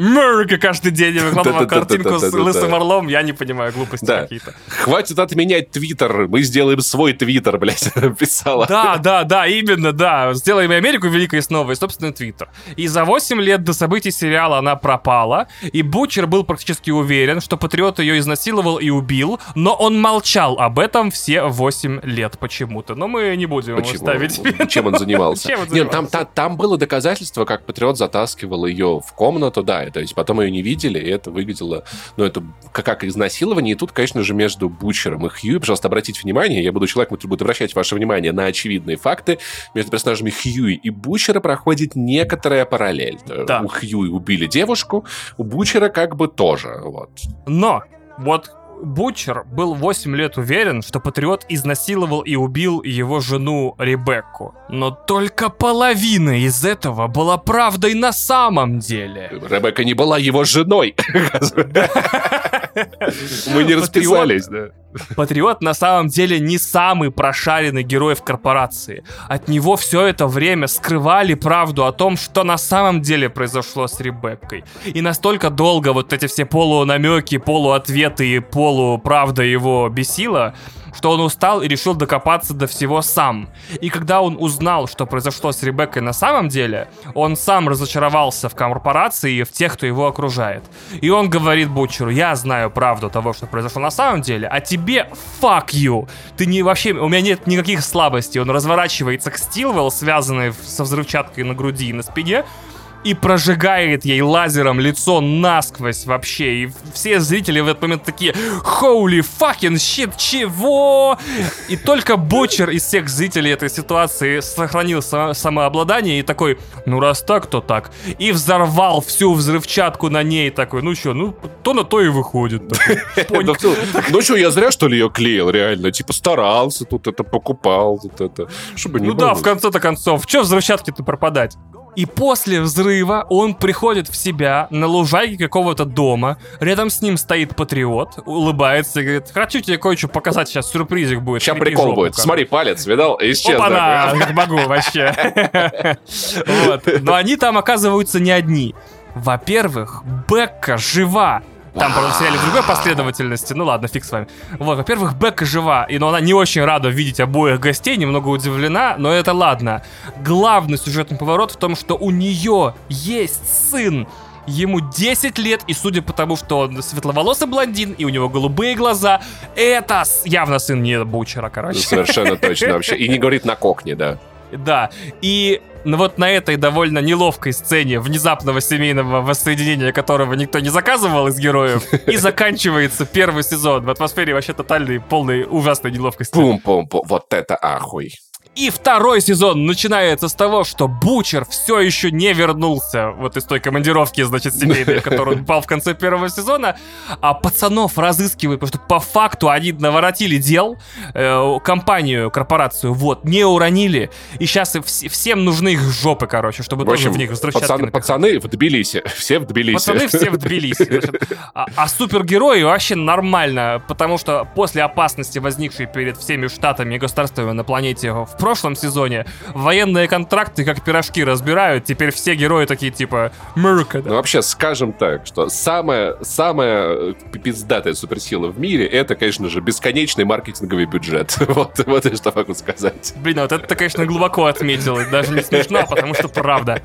Америка каждый день, и выкладывала картинку с лысым орлом, я не понимаю, глупости да. какие-то. Хватит отменять Твиттер, мы сделаем свой Твиттер, блядь, писала. Да, да, да, именно, да. Сделаем Америку великой снова, и, собственно, Твиттер. И за 8 лет до событий сериала она пропала, и Бучер был практически уверен, что Патриот ее изнасиловал и убил, но он молчал об этом все 8 лет почему-то. Но мы не будем Почему? его ставить. Чем он занимался? Чем он занимался? Нет, там, там, там было доказательство, как Патриот затаскивал ее в комнату, да, то есть потом ее не видели, и это выглядело, ну, это как, как изнасилование, и тут, конечно же, между Бучером и Хьюи, пожалуйста, обратите внимание, я буду человеком, который будет обращать ваше внимание на очевидные факты, между персонажами Хьюи и Бучера проходит некоторая параллель. Да. У Хьюи убили девушку, у Бучера как бы тоже, вот. Но вот Бутчер был 8 лет уверен, что Патриот изнасиловал и убил его жену Ребекку. Но только половина из этого была правдой на самом деле. Ребекка не была его женой. Мы не расписались, да. Патриот на самом деле не самый прошаренный герой в корпорации. От него все это время скрывали правду о том, что на самом деле произошло с Ребеккой. И настолько долго вот эти все полунамеки, полуответы и полуправда его бесила, что он устал и решил докопаться до всего сам. И когда он узнал, что произошло с Ребеккой на самом деле, он сам разочаровался в корпорации и в тех, кто его окружает. И он говорит Бутчеру, я знаю правду того, что произошло на самом деле, а тебе fuck you. Ты не вообще, у меня нет никаких слабостей. Он разворачивается к Стилвелл, связанный со взрывчаткой на груди и на спине, и прожигает ей лазером лицо насквозь вообще. И все зрители в этот момент такие «Holy fucking shit, чего?» И только Бочер из всех зрителей этой ситуации сохранил само- самообладание и такой «Ну раз так, то так». И взорвал всю взрывчатку на ней такой «Ну что, ну то на то и выходит». Ну, что, я зря, что ли, ее клеил, реально? Типа старался, тут это покупал, тут это... Ну да, в конце-то концов, что взрывчатки-то пропадать? И после взрыва он приходит в себя на лужайке какого-то дома. Рядом с ним стоит патриот, улыбается и говорит, хочу тебе кое-что показать, сейчас сюрпризик будет. Сейчас прикол жопу, будет. короче». Смотри, палец, видал? Исчез. Опа-на, как могу вообще. Вот. Но они там оказываются не одни. Во-первых, Бекка жива. Там, правда, в сериале в другой последовательности. Ну ладно, фиг с вами. Вот, во-первых, Бекка жива, и но она не очень рада видеть обоих гостей, немного удивлена, но это ладно. Главный сюжетный поворот в том, что у нее есть сын. Ему 10 лет, и судя по тому, что он светловолосый блондин, и у него голубые глаза, это явно сын не Бучера, Ну, короче. Совершенно точно вообще. И не говорит на кокне, да. Да, и ну вот на этой довольно неловкой сцене внезапного семейного воссоединения, которого никто не заказывал из героев, и заканчивается первый сезон в атмосфере вообще тотальной, полной ужасной неловкости. Пум-пум-пум. Вот это ахуй. И второй сезон начинается с того, что Бучер все еще не вернулся вот из той командировки, значит, семейной, в которую он попал в конце первого сезона, а пацанов разыскивают, потому что по факту они наворотили дел, э, компанию, корпорацию, вот, не уронили, и сейчас всем нужны их жопы, короче, чтобы В тоже общем, в них взрывчатки пацаны, пацаны в Тбилиси. Все в Тбилиси. Пацаны все в Тбилиси. значит. А, а супергерои вообще нормально, потому что после опасности, возникшей перед всеми штатами и государствами на планете в прошлом сезоне, военные контракты как пирожки разбирают, теперь все герои такие типа «Мэрка». Ну, вообще, скажем так, что самая, самая э, пиздатая суперсила в мире это, конечно же, бесконечный маркетинговый бюджет. Вот, вот и что могу сказать. Блин, а вот это конечно, глубоко отметил. и Даже не смешно, потому что правда.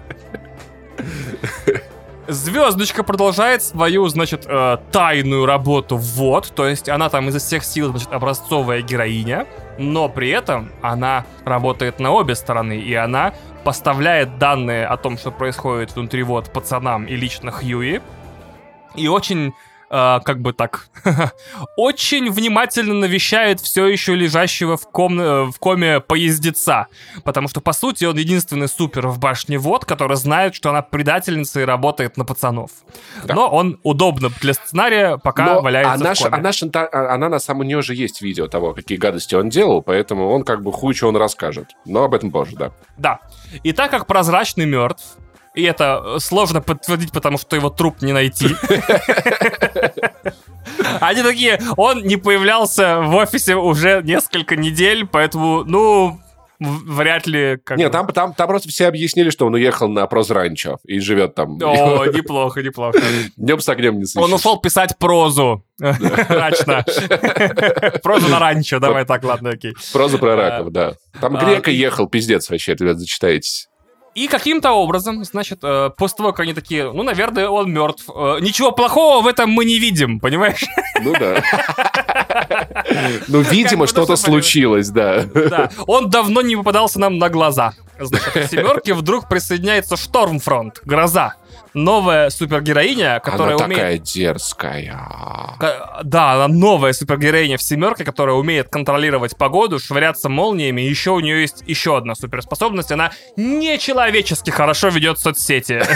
Звездочка продолжает свою, значит, э, тайную работу. Вот, то есть она там изо всех сил, значит, образцовая героиня, но при этом она работает на обе стороны, и она поставляет данные о том, что происходит внутри вот пацанам и лично Хьюи, и очень э, как бы так, очень внимательно навещает все еще лежащего в, ком- э, в коме поездеца. Потому что, по сути, он единственный супер в башне Вод, который знает, что она предательница и работает на пацанов. Но он удобно для сценария, пока Но валяется она, в коме. она, шанта- а- она на самом у нее же есть видео того, какие гадости он делал, поэтому он как бы хуй, что он расскажет. Но об этом позже, да. Да. И так как прозрачный мертв, и это э, сложно подтвердить, потому что его труп не найти. Они такие, он не появлялся в офисе уже несколько недель, поэтому, ну, вряд ли... как Нет, там, там, там просто все объяснили, что он уехал на Прозранчо и живет там. О, неплохо, неплохо. Днем с огнем не сыщешь. Он ушел писать прозу. Мрачно. Прозу на ранчо, давай так, ладно, окей. Проза про раков, да. Там а, Грека ехал, пиздец вообще, ребят, зачитаетесь. И каким-то образом, значит, э, после того, как они такие, ну, наверное, он мертв. Э, Ничего плохого в этом мы не видим, понимаешь? Ну да. Ну, видимо, бы что-то случилось, да. Да, он давно не попадался нам на глаза. Значит, к семерке вдруг присоединяется Штормфронт, Гроза. Новая супергероиня, которая Она умеет... такая дерзкая. Ка- Да, она новая супергероиня в семерке, которая умеет контролировать погоду, швыряться молниями. Еще у нее есть еще одна суперспособность. Она нечеловечески хорошо ведет соцсети.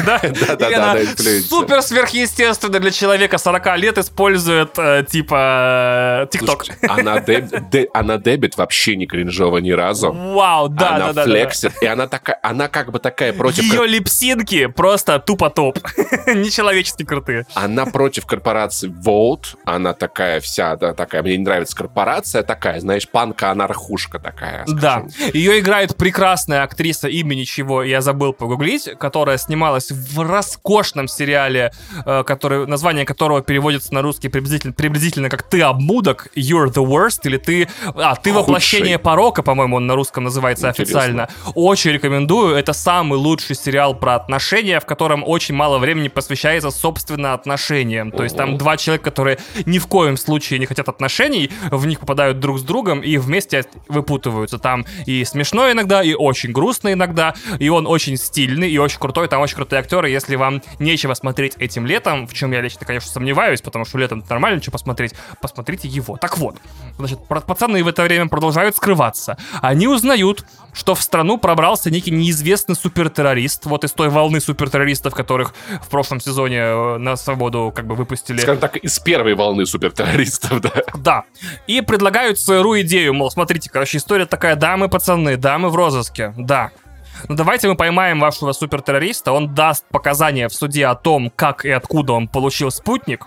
Да, она да, инфлюенсер. супер сверхъестественно для человека 40 лет использует э, типа э, ТикТок. Она, деб- де- она дебит вообще не кринжово ни разу. Вау, да, она да, да, да. флексит, и она такая, она как бы такая против... Ее липсинки просто тупо топ. Топ. Нечеловечески крутые. Она против корпорации Volt. Она такая вся, да, такая, мне не нравится корпорация такая, знаешь, панка-анархушка такая. Да. Ее играет прекрасная актриса имени чего я забыл погуглить, которая снималась в роскошном сериале, э, который, название которого переводится на русский приблизительно, приблизительно как «Ты обмудок», «You're the worst», или «Ты...» А, «Ты воплощение порока», по-моему, он на русском называется Интересно. официально. Очень рекомендую. Это самый лучший сериал про отношения, в котором очень мало времени посвящается, собственно, отношениям. То есть там два человека, которые ни в коем случае не хотят отношений, в них попадают друг с другом и вместе выпутываются. Там и смешно иногда, и очень грустно иногда, и он очень стильный, и очень крутой, там очень крутые актеры. Если вам нечего смотреть этим летом, в чем я лично, конечно, сомневаюсь, потому что летом нормально что посмотреть, посмотрите его. Так вот, значит, пацаны в это время продолжают скрываться. Они узнают, что в страну пробрался некий неизвестный супертеррорист, вот из той волны супертеррористов, которых в прошлом сезоне э, на свободу как бы выпустили. Скажем так, из первой волны супертеррористов, да. Да. И предлагают ЦРУ идею, мол, смотрите, короче, история такая, да, мы пацаны, да, мы в розыске, да. Ну давайте мы поймаем вашего супертеррориста, он даст показания в суде о том, как и откуда он получил спутник,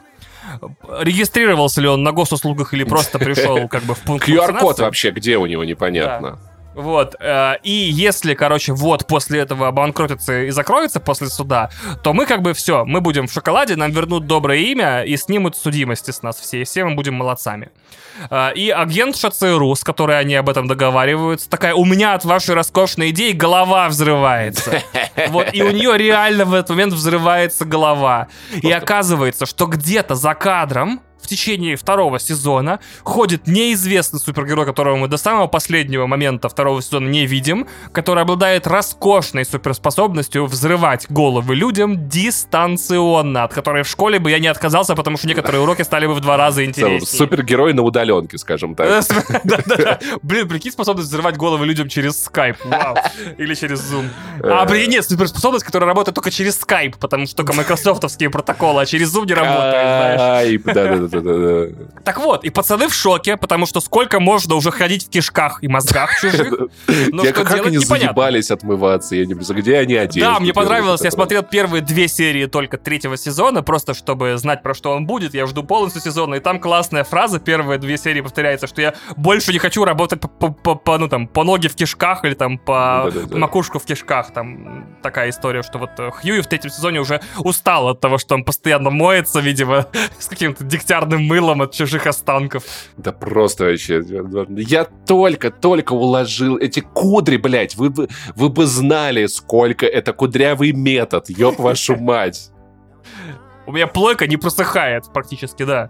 регистрировался ли он на госуслугах или просто пришел как бы в пункт QR-код вообще где у него, непонятно. Да. Вот. Э, и если, короче, вот после этого обанкротится и закроется после суда, то мы как бы все, мы будем в шоколаде, нам вернут доброе имя и снимут судимости с нас все, и все мы будем молодцами. Э, и агент ЦРУ, с которой они об этом договариваются, такая, у меня от вашей роскошной идеи голова взрывается. Вот, и у нее реально в этот момент взрывается голова. И оказывается, что где-то за кадром в течение второго сезона ходит неизвестный супергерой, которого мы до самого последнего момента второго сезона не видим, который обладает роскошной суперспособностью взрывать головы людям дистанционно, от которой в школе бы я не отказался, потому что некоторые уроки стали бы в два раза интереснее. Супергерой на удаленке, скажем так. Блин, прикинь, способность взрывать головы людям через скайп. Вау. Или через Zoom. А, блин, нет, суперспособность, которая работает только через скайп, потому что только майкрософтовские протоколы, а через Zoom не работает, знаешь. да-да-да да-да-да. Так вот, и пацаны в шоке, потому что сколько можно уже ходить в кишках и мозгах чужих. Но я как они заебались отмываться, я не знаю, где они одежды. Да, мне понравилось, я смотрел первые две серии только третьего сезона, просто чтобы знать, про что он будет. Я жду полностью сезона, и там классная фраза, первые две серии повторяется, что я больше не хочу работать по, ну, там, по ноги в кишках или там по макушку в кишках. Там такая история, что вот Хьюи в третьем сезоне уже устал от того, что он постоянно моется, видимо, с каким-то дегтярным шикарным мылом от чужих останков. Да просто вообще. Я только-только уложил эти кудри, блядь. Вы бы, вы бы знали, сколько это кудрявый метод. Ёб вашу мать. У меня плойка не просыхает практически, да.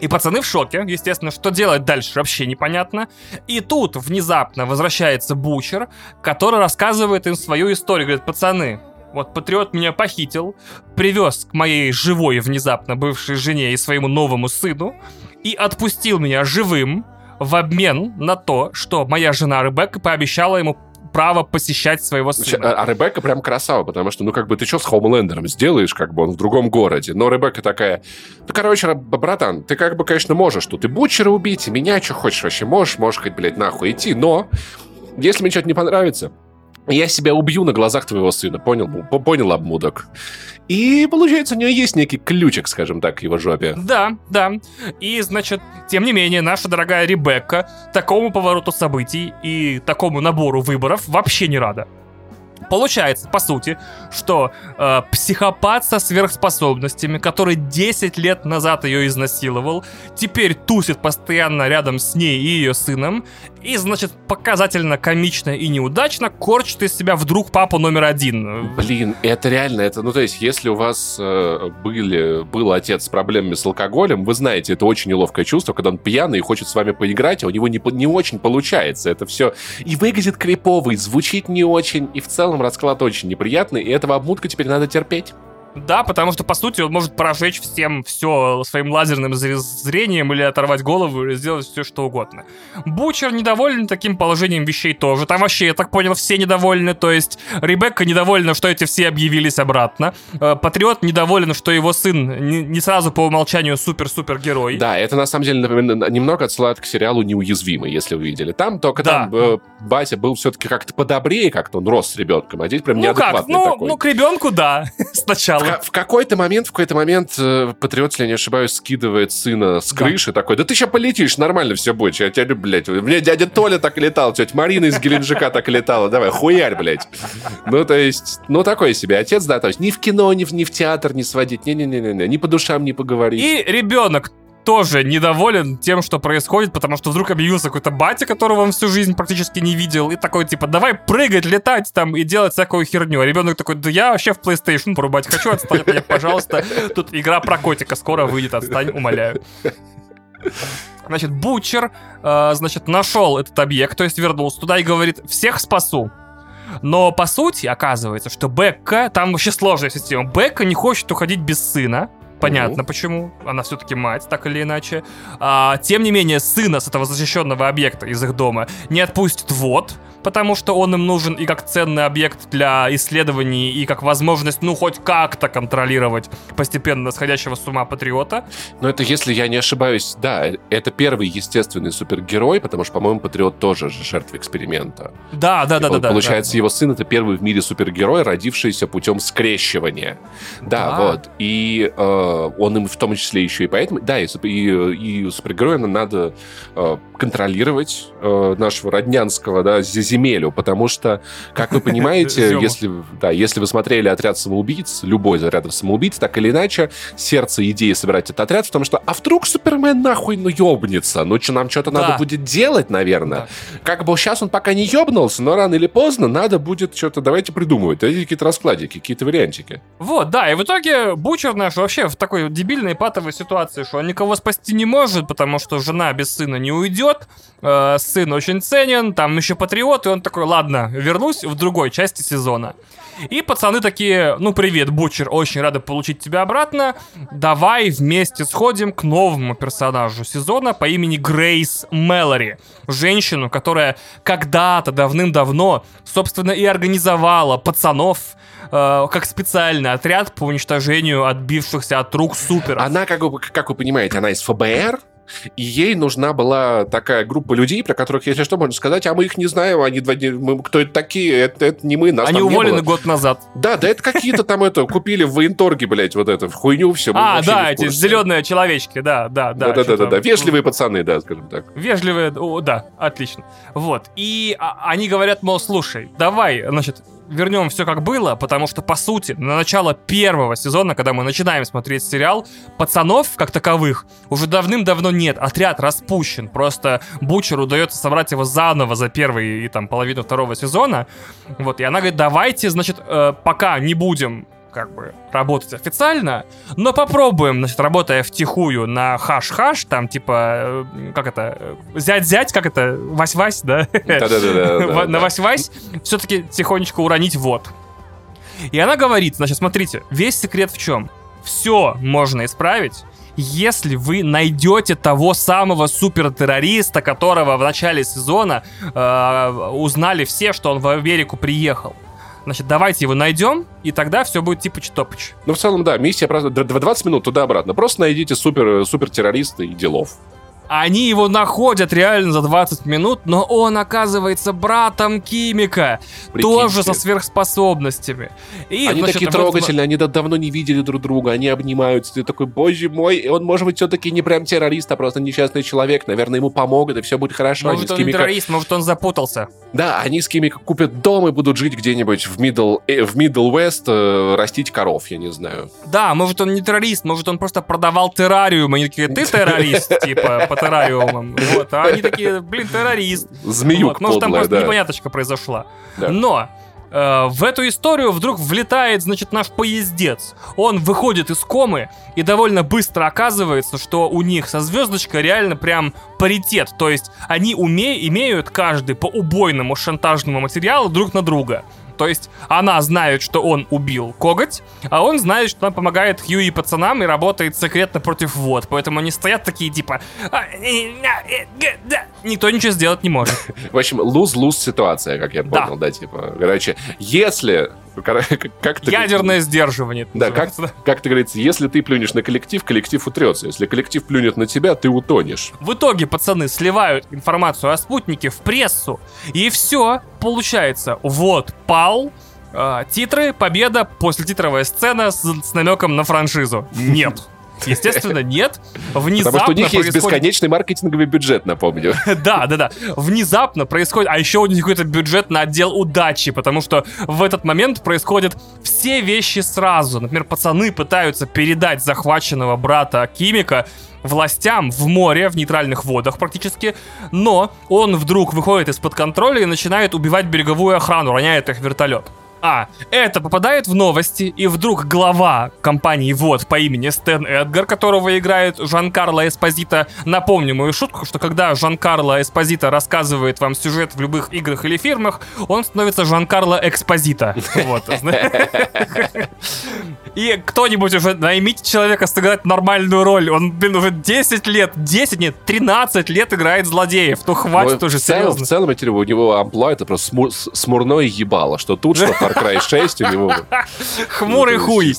И пацаны в шоке, естественно, что делать дальше вообще непонятно. И тут внезапно возвращается Бучер, который рассказывает им свою историю. Говорит, пацаны, вот Патриот меня похитил, привез к моей живой внезапно бывшей жене и своему новому сыну и отпустил меня живым в обмен на то, что моя жена Ребекка пообещала ему право посещать своего сына. А, а Ребекка прям красава, потому что, ну, как бы, ты что с Хоумлендером сделаешь, как бы, он в другом городе. Но Ребекка такая, ну, короче, братан, ты как бы, конечно, можешь тут и Бутчера убить, и меня, что хочешь вообще можешь, можешь хоть, блядь, нахуй идти, но если мне что-то не понравится, я себя убью на глазах твоего сына, понял? Понял, обмудок. И, получается, у нее есть некий ключик, скажем так, к его жопе. Да, да. И, значит, тем не менее, наша дорогая Ребекка такому повороту событий и такому набору выборов вообще не рада. Получается, по сути, что э, психопат со сверхспособностями, который 10 лет назад ее изнасиловал, теперь тусит постоянно рядом с ней и ее сыном, и, значит, показательно, комично и неудачно корчит из себя вдруг папу номер один. Блин, это реально, это, ну, то есть, если у вас э, были, был отец с проблемами с алкоголем, вы знаете, это очень неловкое чувство, когда он пьяный и хочет с вами поиграть, а у него не, не очень получается. Это все и выглядит крипово, и звучит не очень, и в целом расклад очень неприятный, и этого обмутка теперь надо терпеть. Да, потому что, по сути, он может прожечь всем все своим лазерным зрением или оторвать голову, или сделать все, что угодно. Бучер недоволен таким положением вещей тоже. Там вообще, я так понял, все недовольны. То есть Ребекка недовольна, что эти все объявились обратно. Э, Патриот недоволен, что его сын не, сразу по умолчанию супер-супер-герой. Да, это на самом деле например, немного отсылает к сериалу «Неуязвимый», если вы видели. Там только да. там э, батя был все-таки как-то подобрее, как-то он рос с ребенком, а здесь прям Ну как, неадекватный ну, такой. ну к ребенку да, сначала. Ка- в какой-то момент, в какой-то момент э, Патриот, если я не ошибаюсь, скидывает сына с Да. крыши такой, да ты сейчас полетишь, нормально все будет, я тебя люблю, блядь. У меня дядя Толя так летал, тетя Марина из Геленджика так летала, давай, хуярь, блядь. Ну, то есть, ну, такой себе отец, да, то есть ни в кино, ни в, ни в театр не сводить, не-не-не-не, ни по душам не поговорить. И ребенок тоже недоволен тем, что происходит, потому что вдруг объявился какой-то батя, которого он всю жизнь практически не видел, и такой, типа, давай прыгать, летать там и делать всякую херню. А ребенок такой, да я вообще в PlayStation порубать хочу, отстань от меня, пожалуйста. Тут игра про котика скоро выйдет, отстань, умоляю. Значит, Бучер, э, значит, нашел этот объект, то есть вернулся туда и говорит, всех спасу. Но по сути оказывается, что Бекка, там вообще сложная система, Бекка не хочет уходить без сына, Понятно Мгм. почему. Она все-таки мать, так или иначе. А, тем не менее, сына с этого защищенного объекта из их дома не отпустит вот, потому что он им нужен и как ценный объект для исследований, и как возможность, ну, хоть как-то контролировать постепенно сходящего с ума патриота. Но это, если я не ошибаюсь, да, это первый естественный супергерой, потому что, по-моему, Патриот тоже же жертва эксперимента. Да, да, да, да, да. Получается, его сын это первый в мире супергерой, родившийся путем скрещивания. Да, Да. вот. И э, он им в том числе еще и поэтому... Да, и, и, и супергероя надо э, контролировать э, нашего роднянского, да, земелю, потому что, как вы понимаете, если, да, если вы смотрели «Отряд самоубийц», любой из «Отрядов самоубийц», так или иначе, сердце идеи собирать этот отряд в том, что а вдруг Супермен нахуй ну ёбнется? Ну, что нам что-то Да. надо будет делать, наверное. Да. Как бы сейчас он пока не ёбнулся, но рано или поздно надо будет что-то, давайте придумывать. Какие-то раскладики, какие-то вариантики. Вот, да, и в итоге Бучер наш вообще в такой дебильной патовой ситуации, что он никого спасти не может, потому что жена без сына не уйдет, э, сын очень ценен, там еще патриот, и он такой, ладно, вернусь в другой части сезона. И пацаны такие, ну привет, Бучер, очень рады получить тебя обратно, давай вместе сходим к новому персонажу сезона по имени Грейс Мэлори, женщину, которая когда-то давным-давно, собственно, и организовала пацанов, э, как специальный отряд по уничтожению отбившихся от рук суперов. Она, как вы, как вы понимаете, она из ФБР, и ей нужна была такая группа людей, про которых, если что, можно сказать, а мы их не знаем, они два дня- мы- кто это такие, это, это не мы, нас Они уволены год назад. Да, да это какие-то там это, купили в военторге, блядь, вот это, в хуйню все. а, да, эти зеленые человечки, да, да, да. Да-да-да-да, что-то- вежливые пацаны, да, скажем так. Вежливые, да, отлично. Вот. И а, они говорят, мол, слушай, давай, значит, вернем все как было, потому что, по сути, на начало первого сезона, когда мы начинаем смотреть сериал, пацанов, как таковых, уже давным-давно нет. Отряд распущен. Просто Бучеру удается собрать его заново за первый и там половину второго сезона. Вот, и она говорит, давайте, значит, э, пока не будем как бы работать официально, но попробуем, значит, работая втихую на хаш-хаш, там, типа, э, как это, э, зять-зять, как это, вась-вась, да? Да-да-да. В- на вась-вась все-таки тихонечко уронить вот. И она говорит, значит, смотрите, весь секрет в чем? Все можно исправить, если вы найдете того самого супертеррориста, которого в начале сезона э, узнали все, что он в Америку приехал. Значит, давайте его найдем, и тогда все будет типа чтопыч. Ну, в целом, да, миссия д- 20 минут туда-обратно. Просто найдите супер, супер террориста и делов. Они его находят реально за 20 минут, но он оказывается братом Кимика, тоже со сверхспособностями. И, они значит, такие вот- трогательные, они да- давно не видели друг друга, они обнимаются. Ты такой, боже мой, и он, может быть, все-таки не прям террорист, а просто несчастный человек. Наверное, ему помогут, и все будет хорошо. Они Может, с он не Кимико- террорист, может, он запутался. Да, они с Кимико купят дом и будут жить где-нибудь в Middle, э, в Middle West, э, растить коров, я не знаю. Да, может, он не террорист, может, он просто продавал террариум. Они такие, ты террорист, типа, по террариумам. Вот, а они такие, блин, террорист. Змеюк Вот, Может, там подлая, просто да. непоняточка произошла. Да. Но э, в эту историю вдруг влетает, значит, наш поездец. Он выходит из комы, и довольно быстро оказывается, что у них со звездочкой реально прям паритет. То есть они уме- имеют каждый по убойному шантажному материалу друг на друга. То есть она знает, что он убил коготь, а он знает, что она помогает Хью и пацанам и работает секретно против вод. Поэтому они стоят такие типа... «А, э, на, э, г, да». Никто ничего сделать не может. В общем, луз-луз ситуация, как я понял, да, типа. Короче, если как Ядерное сдерживание. Да, как, как ты говорится, если ты плюнешь на коллектив, коллектив утрется. Если коллектив плюнет на тебя, ты утонешь. В итоге пацаны сливают информацию о спутнике в прессу, и все получается. Вот, пал, э, титры, победа, после титровая сцена с, с намеком на франшизу. Нет. Естественно, нет. Внезапно Потому что у них происходит... есть бесконечный маркетинговый бюджет, напомню. Да, да, да. Внезапно происходит... А еще у них какой-то бюджет на отдел удачи, потому что в этот момент происходят все вещи сразу. Например, пацаны пытаются передать захваченного брата Кимика властям в море, в нейтральных водах практически, но он вдруг выходит из-под контроля и начинает убивать береговую охрану, роняет их вертолет. А, это попадает в новости, и вдруг глава компании ВОД по имени Стэн Эдгар, которого играет Жан-Карло Эспозито, напомню мою шутку, что когда Жан-Карло Эспозито рассказывает вам сюжет в любых играх или фильмах, он становится Жан-Карло Экспозито. Вот. И кто-нибудь уже наймите человека сыграть нормальную роль. Он, блин, уже 10 лет, 10, нет, 13 лет играет злодеев. Ну хватит Ну, уже, серьезно. в целом, у него амплуа это просто смурное ебало, что тут, что Far Cry 6 у него. Хмурый Ну, хуй.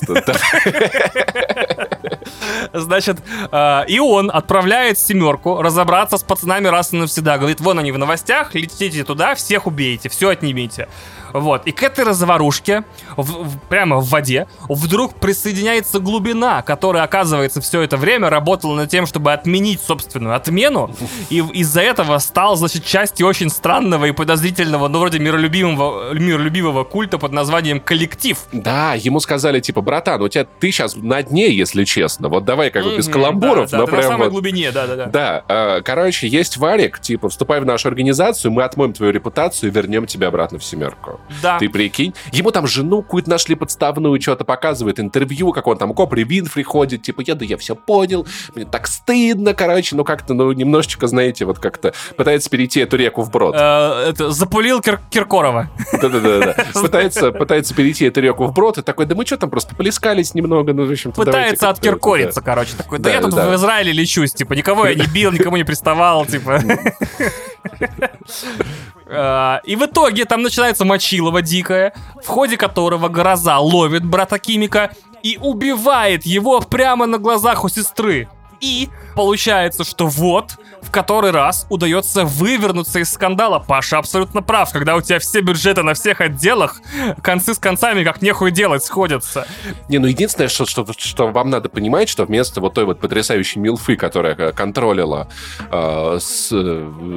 Значит, э, и он отправляет семерку разобраться с пацанами раз и навсегда. Говорит, вон они в новостях, летите туда, всех убейте, все отнимите. Вот. И к этой разоварушке, в- в- прямо в воде, вдруг присоединяется глубина, которая, оказывается, все это время работала над тем, чтобы отменить собственную отмену, и из-за этого стал, значит, частью очень странного и подозрительного, ну, вроде миролюбивого, миролюбивого культа под названием «Коллектив». Да, ему сказали, типа, братан, у тебя ты сейчас на дне, если честно. Вот давай как бы без Мгм, каламбуров, да, но да, на прям самой вот- глубине, да-да-да. Да, э, короче, есть варик, типа, вступай в нашу организацию, мы отмоем твою репутацию и вернем тебя обратно в семерку. Да. Ты прикинь. Ему там жену какую-то нашли подставную, что-то показывает, интервью, как он там к Опре Винфри ходит, типа, я да я все понял, мне так стыдно, короче, ну как-то, ну немножечко, знаете, вот как-то пытается перейти эту реку вброд. Э, это, запулил Кир- Киркорова. Да-да-да. Пытается, пытается перейти эту реку вброд, и такой, да мы что там, просто поплескались немного, ну, в давайте Пытается откиркориться, короче, такой. Да, я тут в Израиле лечусь, типа, никого я не бил, никому не приставал, типа. Э, И в итоге там начинается мочилово дикое, в ходе которого гроза ловит брата Кимика и убивает его прямо на глазах у сестры. И получается, что вот, в который раз удается вывернуться из скандала. Паша абсолютно прав, когда у тебя все бюджеты на всех отделах, концы с концами как нехуй делать сходятся. Не, ну единственное, что, что, что вам надо понимать, что вместо вот той вот потрясающей Милфы, которая контролила э, с,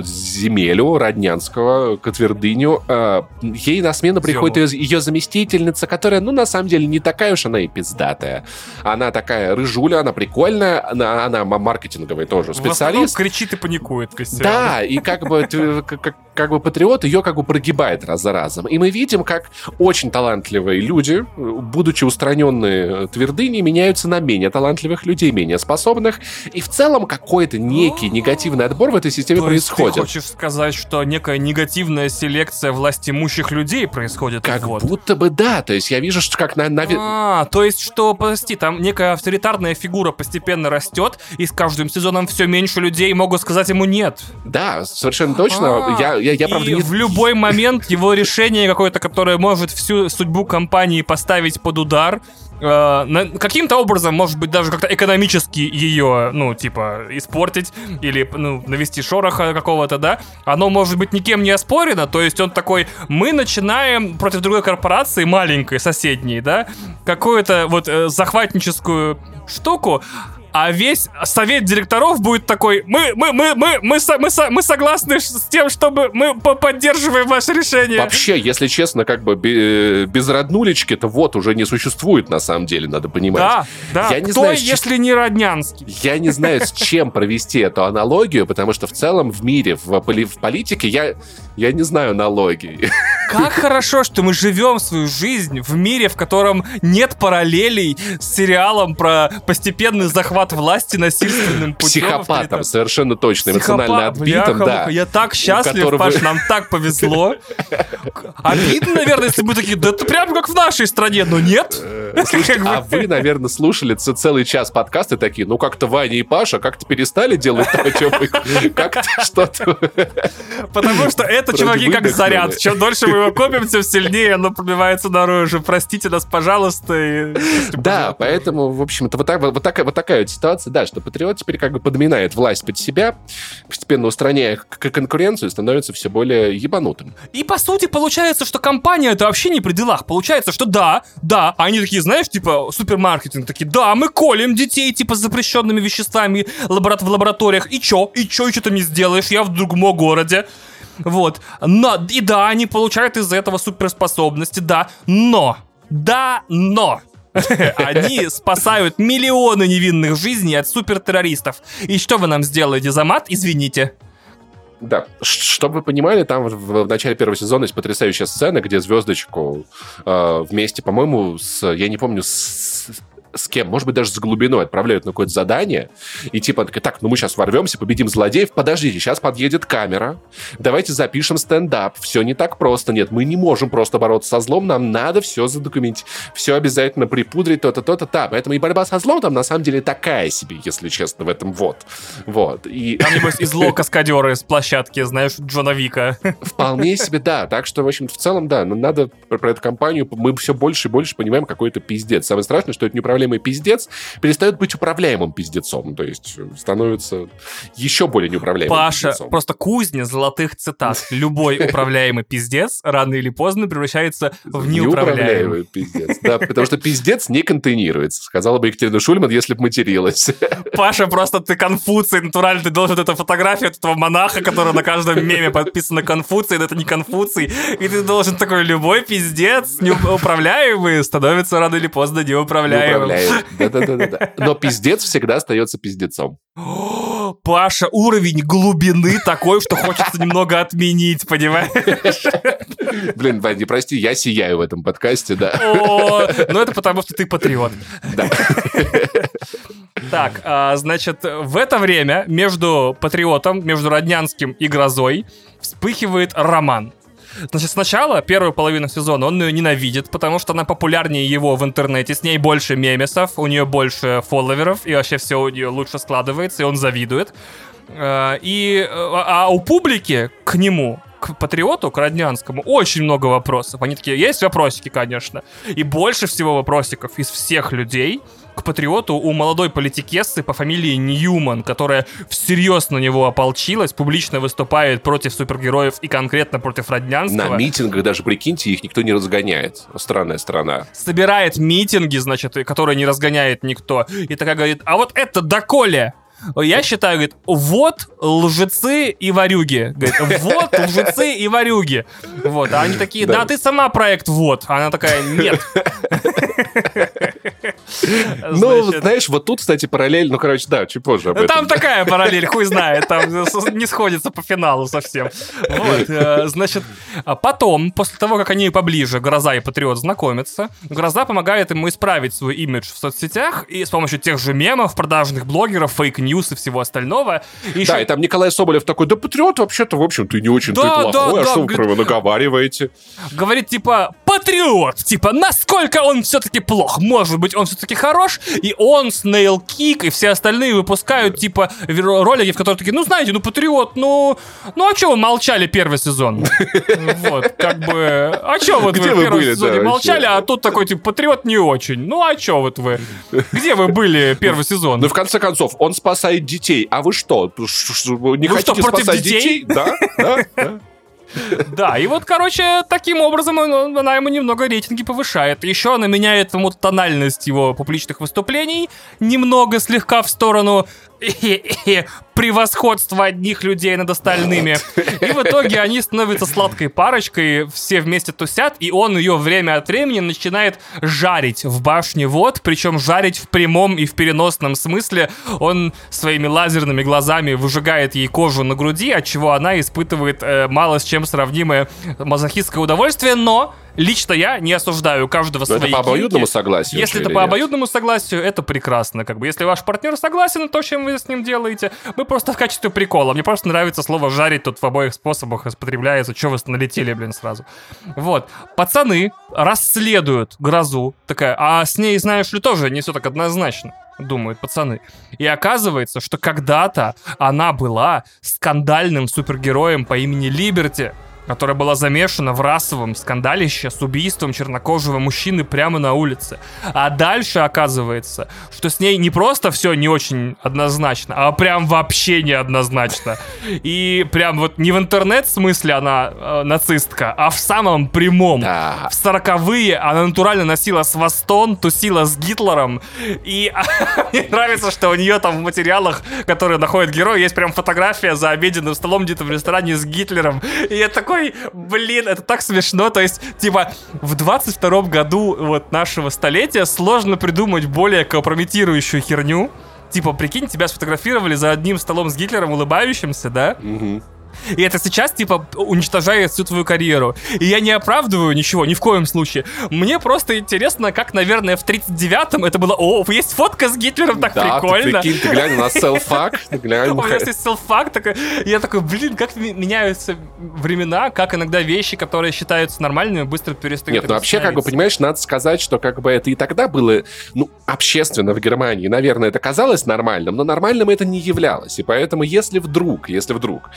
земелю Роднянского, Котвердыню, э, ей на смену приходит ее, ее заместительница, которая, ну, на самом деле, не такая уж она и пиздатая. Она такая рыжуля, она прикольная, она, она маркетинговый тоже специалист. кричит и паникует Костян. Да, и как бы, как, как- бы патриот ее как бы прогибает раз за разом. И мы видим, как очень талантливые люди, будучи устраненные твердыни, меняются на менее талантливых людей, менее способных. И в целом какой-то некий негативный отбор в этой системе То происходит. ты хочешь сказать, что некая негативная селекция властимущих людей происходит? Как вот. будто бы да. То есть я вижу, что как на... на... А, то есть что, подожди, там некая авторитарная фигура постепенно растет, и с каждым сезоном все меньше людей могут сказать ему нет. Да, совершенно точно. А, я, я, я, и правда, не... в любой момент его решение какое-то, которое может всю судьбу компании поставить под удар, э, каким-то образом, может быть, даже как-то экономически ее, ну, типа, испортить или, ну, навести шороха какого-то, да, оно может быть никем не оспорено, то есть он такой, мы начинаем против другой корпорации, маленькой, соседней, да, какую-то вот э, захватническую штуку, а весь совет директоров будет такой, мы, мы, мы, мы, мы, со- мы, со- мы согласны с тем, чтобы мы по- поддерживаем ваше решение. Вообще, если честно, как бы бе- без роднулечки-то вот уже не существует, на самом деле, надо понимать. Да, да. Я не Кто, знаю, если не Роднянский? Я не знаю, с чем провести эту аналогию, потому что в целом в мире, в, поли- в политике я, я не знаю аналогий. Как хорошо, что мы живем свою жизнь в мире, в котором нет параллелей с сериалом про постепенный захват власти насильственным путем. Психопатом, совершенно точно, эмоционально Психопат, отбитым, бляха-муха, да. Я так счастлив, которого- Паш, нам так повезло. Обидно, наверное, если бы такие, да это прям как в нашей стране, но нет. Слушайте, бы- а вы, наверное, слушали целый час подкаста и такие, ну как-то Ваня и Паша как-то перестали делать то, о чем вы... Как-то что-то... Потому что это, чуваки, как заряд. Чем дольше мы мы копим, тем сильнее оно пробивается наружу. Простите нас, пожалуйста. Да, поэтому, в общем-то, вот, так, вот, такая, вот ситуация, да, что Патриот теперь как бы подминает власть под себя, постепенно устраняя конкуренцию, становится все более ебанутым. И, по сути, получается, что компания это вообще не при делах. Получается, что да, да, они такие, знаешь, типа, супермаркетинг, такие, да, мы колем детей, типа, с запрещенными веществами в лабораториях. И чё? И чё, и что ты не сделаешь? Я в другом городе. Вот. Но, и да, они получают из этого суперспособности, да. Но, да, но. Они спасают миллионы невинных жизней от супертеррористов. И что вы нам сделаете за мат? Извините. Да, чтобы вы понимали, там в, в начале первого сезона есть потрясающая сцена, где звездочку э, вместе, по-моему, с, я не помню, с, с кем, может быть, даже с глубиной отправляют на какое-то задание, и типа, так, ну мы сейчас ворвемся, победим злодеев, подождите, сейчас подъедет камера, давайте запишем стендап, все не так просто, нет, мы не можем просто бороться со злом, нам надо все задокументировать, все обязательно припудрить, то-то, то-то, та, поэтому и борьба со злом там на самом деле такая себе, если честно, в этом вот, вот. И... Там, небось, и зло каскадеры с площадки, знаешь, Джона Вика. Вполне себе, да, так что, в общем в целом, да, ну, надо про, про эту компанию, мы все больше и больше понимаем, какой это пиздец. Самое страшное, что это не неуправляемый пиздец перестает быть управляемым пиздецом. То есть становится еще более неуправляемым Паша, пиздецом. просто кузня золотых цитат. Любой управляемый пиздец рано или поздно превращается в неуправляемый. пиздец. Да, потому что пиздец не контейнируется. Сказала бы Екатерина Шульман, если бы материлась. Паша, просто ты Конфуций, натурально ты должен эту фотографию этого монаха, который на каждом меме подписано Конфуций, но это не Конфуций, и ты должен такой, любой пиздец неуправляемый становится рано или поздно неуправляемым. Неуправляемый. Да-да-да. Но пиздец всегда остается пиздецом. Паша, уровень глубины такой, что хочется немного отменить, понимаешь? Блин, Ваня, прости, я сияю в этом подкасте, да. О, ну это потому, что ты патриот. Да. Так, а, значит, в это время между патриотом, между Роднянским и Грозой вспыхивает роман. Значит, сначала, первую половину сезона, он ее ненавидит, потому что она популярнее его в интернете, с ней больше мемесов, у нее больше фолловеров, и вообще все у нее лучше складывается, и он завидует. Э, И, э, а у публики к нему к патриоту, к Роднянскому, очень много вопросов. Они такие, есть вопросики, конечно. И больше всего вопросиков из всех людей к патриоту у молодой политикессы по фамилии Ньюман, которая всерьез на него ополчилась, публично выступает против супергероев и конкретно против Роднянского. На митингах даже, прикиньте, их никто не разгоняет. Странная страна. Собирает митинги, значит, которые не разгоняет никто. И такая говорит, а вот это доколе? Я считаю, говорит, вот лжецы и варюги. Говорит, вот лжецы и варюги. Вот, а они такие, да, Да. ты сама проект вот. А Она такая, нет. Ну, знаешь, вот тут, кстати, параллель, ну, короче, да, чуть позже об этом. Там такая параллель, хуй знает, там не сходится по финалу совсем. Вот, э, значит, а потом, после того, как они поближе, Гроза и Патриот, знакомятся, Гроза помогает ему исправить свой имидж в соцсетях и с помощью тех же мемов, продажных блогеров, fake news и всего остального. И Да, и там Николай Соболев такой, да патриот вообще-то, в общем, ты не очень ты Да, плохой, да, а да, что вы говорит- него наговариваете? говорит, типа, патриот, типа, насколько он все-таки плох, может быть, он все-таки хорош, и он, Снейл Кик и все остальные выпускают, типа, ролики, в которых такие, ну, знаете, ну, патриот, ну, ну, а что вы молчали первый сезон? Вот, как бы, а что вот Где вы в первом сезоне молчали, а тут такой, типа, патриот не очень. Ну, а что вот вы? Где вы были первый сезон? Ну, в конце концов, он спасает детей, а вы что, не хотите спасать детей? Да, да, да. Да, и вот, короче, таким образом он- она ему немного рейтинги повышает. Еще она меняет ему тональность его публичных выступлений немного слегка в сторону превосходства одних людей над остальными. И в итоге они становятся сладкой парочкой, все вместе тусят, и он ее время от времени начинает жарить в башне вот, причем жарить в прямом и в переносном смысле. Он своими лазерными глазами выжигает ей кожу на груди, от чего она испытывает э, мало с чем сравнимое мазохистское удовольствие, но лично я не осуждаю у каждого Но это свои по обоюдному кинки. согласию. Если это по нет? обоюдному согласию, это прекрасно. Как бы, если ваш партнер согласен то, чем вы с ним делаете, мы просто в качестве прикола. Мне просто нравится слово жарить тут в обоих способах употребляется. Че вы налетели, блин, сразу. Вот. Пацаны расследуют грозу. Такая, а с ней, знаешь ли, тоже не все так однозначно думают пацаны. И оказывается, что когда-то она была скандальным супергероем по имени Либерти. Которая была замешана в расовом скандалище с убийством чернокожего мужчины прямо на улице. А дальше оказывается, что с ней не просто все не очень однозначно, а прям вообще неоднозначно. И прям вот не в интернет-смысле она э, нацистка, а в самом прямом. Да. В сороковые она натурально носила свастон, тусила с Гитлером. И мне нравится, что у нее там в материалах, которые находит герой, есть прям фотография за обеденным столом где-то в ресторане с Гитлером. И я такой, блин, это так смешно. То есть, типа, в 22 году вот нашего столетия сложно придумать более компрометирующую херню. Типа, прикинь, тебя сфотографировали за одним столом с Гитлером улыбающимся, да? Мгм. И это сейчас, типа, уничтожает всю твою карьеру. И я не оправдываю ничего, ни в коем случае. Мне просто интересно, как, наверное, в 39-м это было... О, есть фотка с Гитлером, так да, прикольно. ты прикинь, ты глянь на селфак, ты глянь. У меня есть селфак Я такой, блин, как меняются времена, как иногда вещи, которые считаются нормальными, быстро перестают Нет, ну вообще, как бы, понимаешь, надо сказать, что как бы это и тогда было, ну, общественно в Германии, наверное, это казалось нормальным, но нормальным это не являлось. И поэтому, если вдруг, если вдруг,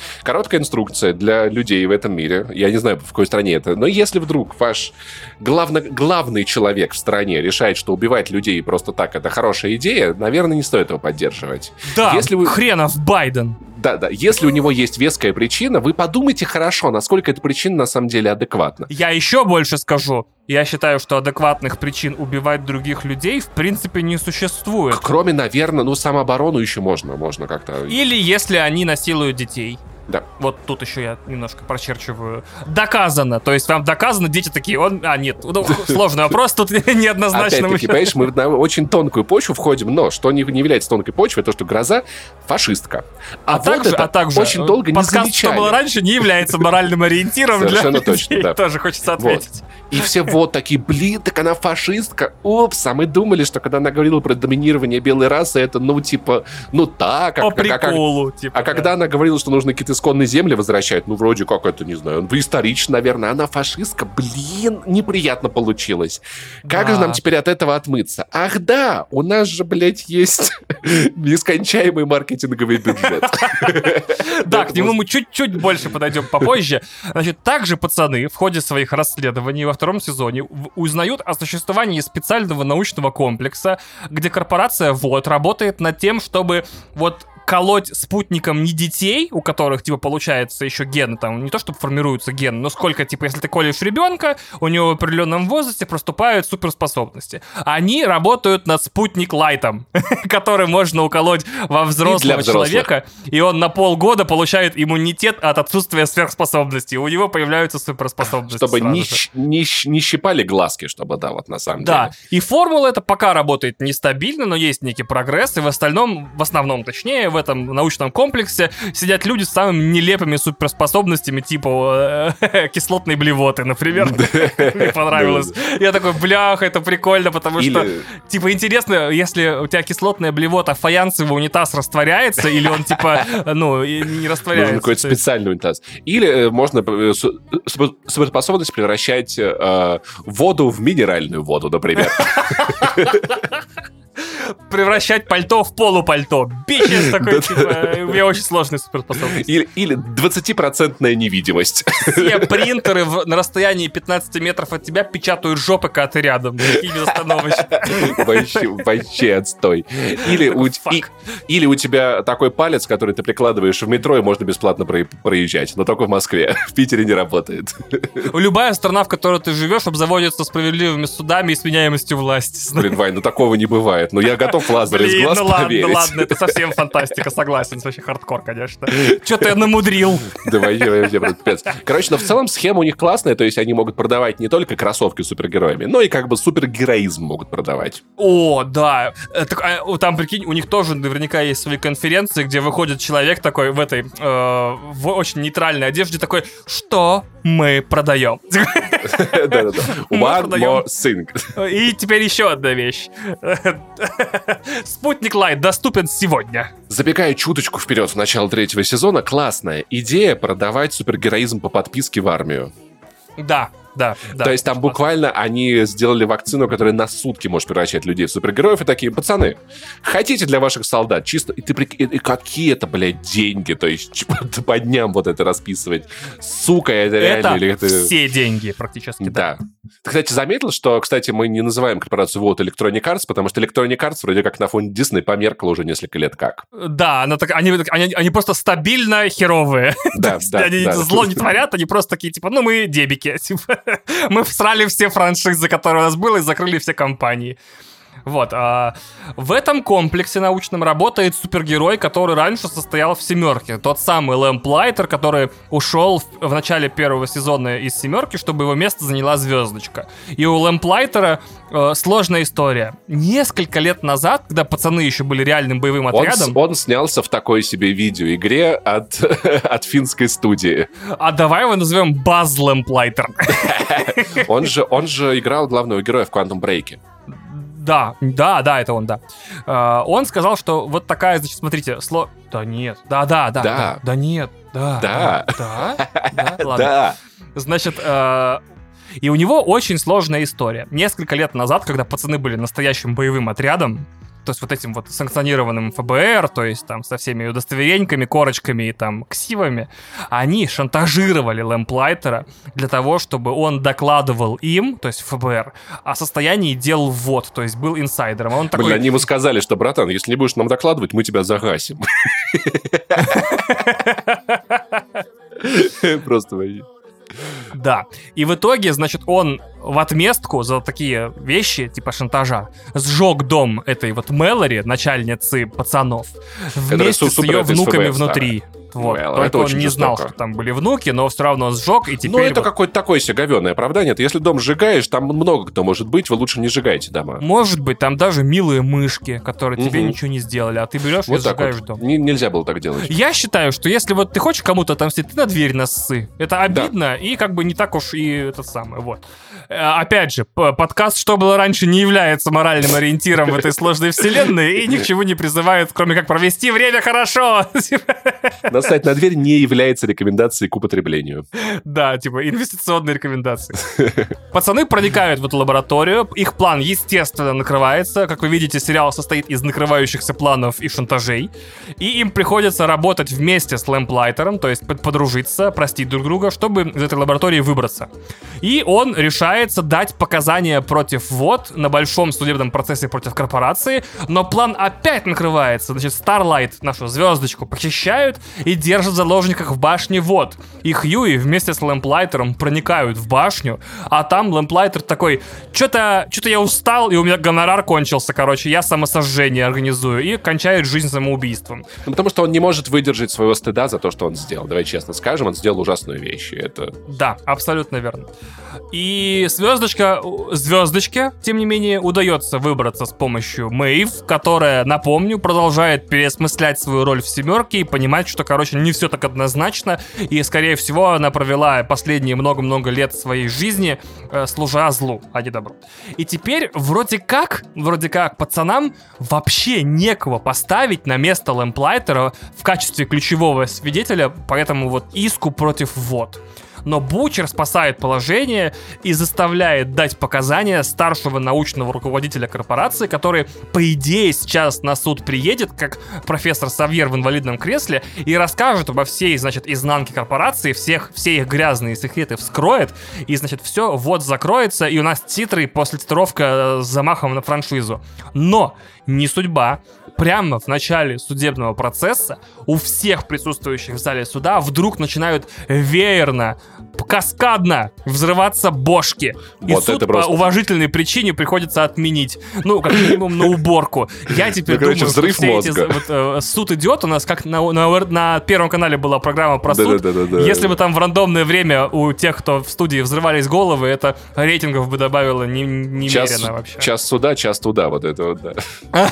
короткая инструкция для людей в этом мире, я не знаю, в какой стране это, но если вдруг ваш главно, главный человек в стране решает, что убивать людей просто так это хорошая идея, наверное, не стоит его поддерживать. Да, если вы- хренов Байден. Да, да. Если у него есть веская причина, вы подумайте хорошо, насколько эта причина на самом деле адекватна. Я еще больше скажу. Я считаю, что адекватных причин убивать других людей в принципе не существует. Кроме, наверное, ну, самооборону еще можно, можно как-то... Или если они насилуют детей. Да. Вот тут еще я немножко прочерчиваю. Доказано. То есть вам доказано, дети такие, он... А, нет, ну, сложный вопрос, тут неоднозначно. Опять-таки, понимаешь, мы на очень тонкую почву входим, но что не, не является тонкой почвой, то, что гроза фашистка. А, А, вот также, это а также очень долго не замечали. что было раньше, не является моральным ориентиром для Совершенно людей. точно, да. Тоже хочется ответить. И все вот такие, блин, так она фашистка. Упс, а мы думали, что когда она говорила про доминирование белой расы, это, ну, типа, ну так, По как, как- как- приколу, типа. А да. когда она говорила, что нужно какие-то исконные земли возвращать, ну, вроде как это, не знаю, исторично, наверное, она фашистка, блин, неприятно получилось. Как Да. же нам теперь от этого отмыться? Ах да, у нас же, блядь, есть нескончаемый маркетинговый бюджет. Да, к нему мы чуть-чуть больше подойдем попозже. Значит, также пацаны в ходе своих расследований во втором сезоне узнают о существовании специального научного комплекса, где корпорация ВОД работает над тем, чтобы вот колоть спутником не детей, у которых, типа, получается еще гены, там, не то, чтобы формируются гены, но сколько, типа, если ты колешь ребенка, у него в определенном возрасте проступают суперспособности. Они работают над спутник лайтом, который можно уколоть во взрослого человека, и он на полгода получает иммунитет от отсутствия сверхспособностей. У него появляются суперспособности. Чтобы не, не не щипали глазки, чтобы, да, вот на самом Да, деле. и формула эта пока работает нестабильно, но есть некий прогресс, и в остальном, в основном точнее, в этом научном комплексе сидят люди с самыми нелепыми суперспособностями, типа э, кислотной блевоты, например. Мне понравилось. Я такой, блях, это прикольно, потому что, типа, интересно, если у тебя кислотная блевота, фаянсовый унитаз растворяется, или он, типа, ну, не растворяется. Нужен какой-то специальный унитаз. Или э, можно э, су- су- суперспособность превращать воду в минеральную воду, например. превращать пальто в полупальто. Бичес такой, типа, у меня очень сложные суперспособности. Или, или 20% невидимость. Все принтеры в- на расстоянии 15 метров от тебя печатают жопы, когда ты рядом. Такие безостановочно. Вообще, вообще отстой. Или у, и- или у тебя такой палец, который ты прикладываешь в метро, и можно бесплатно про- проезжать. Но только в Москве. В Питере не работает. Любая страна, в которой ты живешь, обзаводится справедливыми судами и сменяемостью власти. Блин, Вань, ну такого не бывает. Ну я готов лазер из Блин, глаз ну ладно, ну ладно, это совсем фантастика, согласен, это вообще хардкор, конечно. Что-то я намудрил. Да вообще, вообще, просто пипец. Короче, но в целом схема у них классная, то есть они могут продавать не только кроссовки с супергероями, но и как бы супергероизм могут продавать. О, да. Э, так, а, там, прикинь, у них тоже наверняка есть свои конференции, где выходит человек такой в этой, э, в очень нейтральной одежде, такой, что мы продаем? Да-да-да. One more thing. И теперь еще одна вещь. Спутник Лайт доступен сегодня. Забегая чуточку вперед в начало третьего сезона, классная идея продавать супергероизм по подписке в армию. Да, да, да. То есть там буквально они сделали вакцину, которая на сутки может превращать людей в супергероев, и такие, пацаны, хотите для ваших солдат чисто... И, ты, и, и какие это, блядь, деньги, то есть типа, по дням вот это расписывать. Сука, это, это реально... Или это все деньги практически, да. да. Ты, кстати, заметил, что, кстати, мы не называем корпорацию вот Electronic Arts, потому что Electronic Arts вроде как на фоне Disney померкла уже несколько лет как. Да, она так, они, они, они просто стабильно херовые. Да, да, они да. зло не творят, они просто такие, типа, ну мы дебики. Типа, мы всрали все франшизы, которые у нас было, и закрыли все компании. Вот. А в этом комплексе научном работает супергерой, который раньше состоял в семерке. Тот самый Лэмп Лайтер, который ушел в, в начале первого сезона из семерки, чтобы его место заняла звездочка. И у Лэмп Лайтера э, сложная история. Несколько лет назад, когда пацаны еще были реальным боевым отрядом... Он, он снялся в такой себе видеоигре от, от финской студии. А давай его назовем Баз Лэмп Лайтер. Он же, он же играл главного героя в Quantum Break. Да, да, да, это он, да. Uh, он сказал, что вот такая, значит, смотрите, сло... Да нет, да, да, да, да, да, да нет, да, да, да, да, ладно. Да. Значит, uh, и у него очень сложная история. Несколько лет назад, когда пацаны были настоящим боевым отрядом, то есть вот этим вот санкционированным ФБР, то есть там со всеми удостовереньками, корочками и там ксивами, они шантажировали Лэмплайтера для того, чтобы он докладывал им, то есть ФБР, о состоянии дел ввод, то есть был инсайдером. А он такой... Блин, они ему сказали, что, братан, если не будешь нам докладывать, мы тебя загасим. Просто. Да. И в итоге, значит, он в отместку за такие вещи, типа шантажа, сжег дом этой вот Мэлори, начальницы пацанов, вместе с ее внуками внутри. Вот. Well, Только он не жестоко. знал, что там были внуки, но все равно сжег, и теперь... Ну, это вот... какое-то такое себе говенное оправдание. Если дом сжигаешь, там много кто может быть, вы лучше не сжигайте дома. Может быть, там даже милые мышки, которые угу. тебе ничего не сделали, а ты берешь вот и сжигаешь вот. дом. Н- нельзя было так делать. Я считаю, что если вот ты хочешь кому-то отомстить, ты на дверь нассы. Это обидно да. и как бы не так уж и это самое, вот. Э, опять же, подкаст «Что было раньше» не является моральным ориентиром в этой сложной вселенной и ни к чему не призывает, кроме как провести время хорошо. Настать на дверь не является рекомендацией к употреблению. Да, типа инвестиционные рекомендации. Пацаны проникают в эту лабораторию, их план, естественно, накрывается. Как вы видите, сериал состоит из накрывающихся планов и шантажей. И им приходится работать вместе с Лэмплайтером, то есть подружиться, простить друг друга, чтобы из этой лаборатории выбраться. И он решает пытается дать показания против ВОД на большом судебном процессе против корпорации, но план опять накрывается. Значит, Starlight, нашу звездочку, похищают и держат в заложниках в башне ВОД. И Хьюи вместе с Лэмплайтером проникают в башню, а там Лэмплайтер такой, что-то что я устал, и у меня гонорар кончился, короче, я самосожжение организую, и кончает жизнь самоубийством. Ну, потому что он не может выдержать своего стыда за то, что он сделал. Давай честно скажем, он сделал ужасную вещь. Это... Да, абсолютно верно. И звездочка, звездочке, тем не менее, удается выбраться с помощью Мэйв, которая, напомню, продолжает переосмыслять свою роль в семерке и понимать, что, короче, не все так однозначно, и, скорее всего, она провела последние много-много лет своей жизни, э, служа злу, а не добру. И теперь, вроде как, вроде как, пацанам вообще некого поставить на место Лэмплайтера в качестве ключевого свидетеля по этому вот иску против ВОД но Бучер спасает положение и заставляет дать показания старшего научного руководителя корпорации, который, по идее, сейчас на суд приедет, как профессор Савьер в инвалидном кресле, и расскажет обо всей, значит, изнанке корпорации, всех, все их грязные секреты вскроет, и, значит, все вот закроется, и у нас титры после титровка с замахом на франшизу. Но не судьба прямо в начале судебного процесса у всех присутствующих в зале суда вдруг начинают веерно, каскадно взрываться бошки. И вот суд просто... по уважительной причине приходится отменить. Ну, как минимум на уборку. Я теперь ну, думаю, взрыв что мозга. эти, вот, э, суд идет. У нас как на, на, на Первом канале была программа про суд. Да, да, да, Если бы там в рандомное время у тех, кто в студии взрывались головы, это рейтингов бы добавило не, немерено час, вообще. Час суда, час туда, вот это вот, да.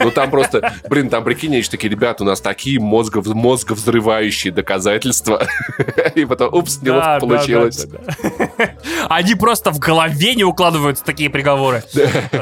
Ну там просто, блин, там прикинь, эти такие, ребята, у нас такие мозгов, мозговзрывающие доказательства. И потом, упс, неловко получилось. Они просто в голове не укладываются такие приговоры.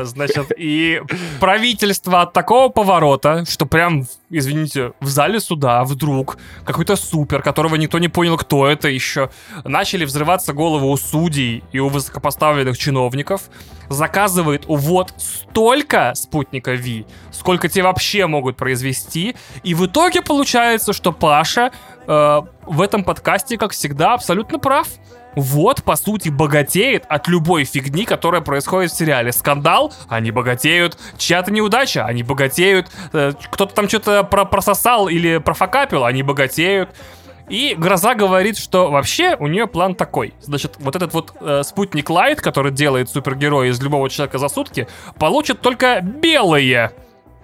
Значит, и правительство от такого поворота, что прям, извините, в зале суда вдруг какой-то супер, которого никто не понял, кто это еще, начали взрываться головы у судей и у высокопоставленных чиновников, заказывает увод столько спутника Ви, сколько те вообще могут произвести, и в итоге получается, что Паша э, в этом подкасте, как всегда, абсолютно прав. Вот, по сути, богатеет от любой фигни, которая происходит в сериале. Скандал, они богатеют. Чья-то неудача, они богатеют. Э, кто-то там что-то про прососал или профокапил, они богатеют. И Гроза говорит, что вообще у нее план такой. Значит, вот этот вот э, спутник Лайт, который делает супергероя из любого человека за сутки, получит только белые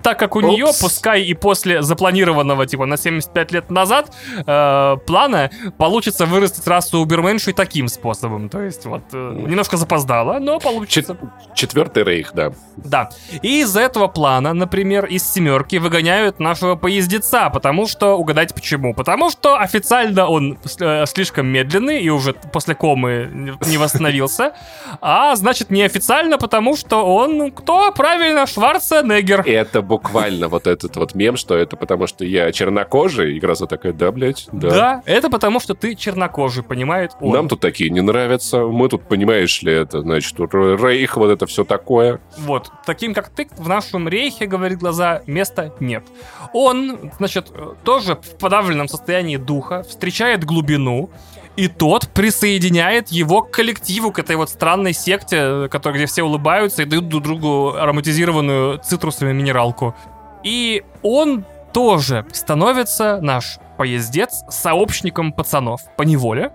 так как у Опс. нее, пускай и после запланированного, типа, на 75 лет назад э, плана, получится вырастить расу уберменшу и таким способом. То есть, вот, э, немножко запоздало, но получится. Чет- четвертый рейх, да. Да. И из этого плана, например, из семерки выгоняют нашего поездеца, потому что, угадайте почему? Потому что официально он э, слишком медленный и уже после комы не восстановился, а значит неофициально, потому что он, кто? Правильно, Шварценеггер. Это буквально вот этот вот мем, что это потому, что я чернокожий, и Гроза такая, да, блядь, да. Да, это потому, что ты чернокожий, понимает он. Нам тут такие не нравятся, мы тут, понимаешь ли, это, значит, рейх, вот это все такое. Вот, таким как ты в нашем рейхе, говорит глаза, места нет. Он, значит, тоже в подавленном состоянии духа встречает глубину, и тот присоединяет его к коллективу, к этой вот странной секте, который, где все улыбаются и дают друг другу ароматизированную цитрусовую минералку. И он тоже становится, наш поездец, сообщником пацанов по неволе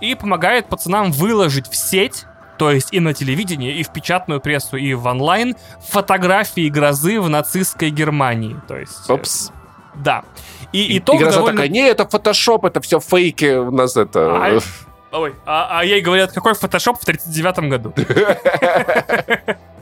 и помогает пацанам выложить в сеть то есть и на телевидении, и в печатную прессу, и в онлайн, фотографии грозы в нацистской Германии. То есть... Опс. Да. И итог Игра довольно... такая, не, это фотошоп, это все фейки, у нас это... А, ой, а, а ей говорят, какой фотошоп в 39-м году?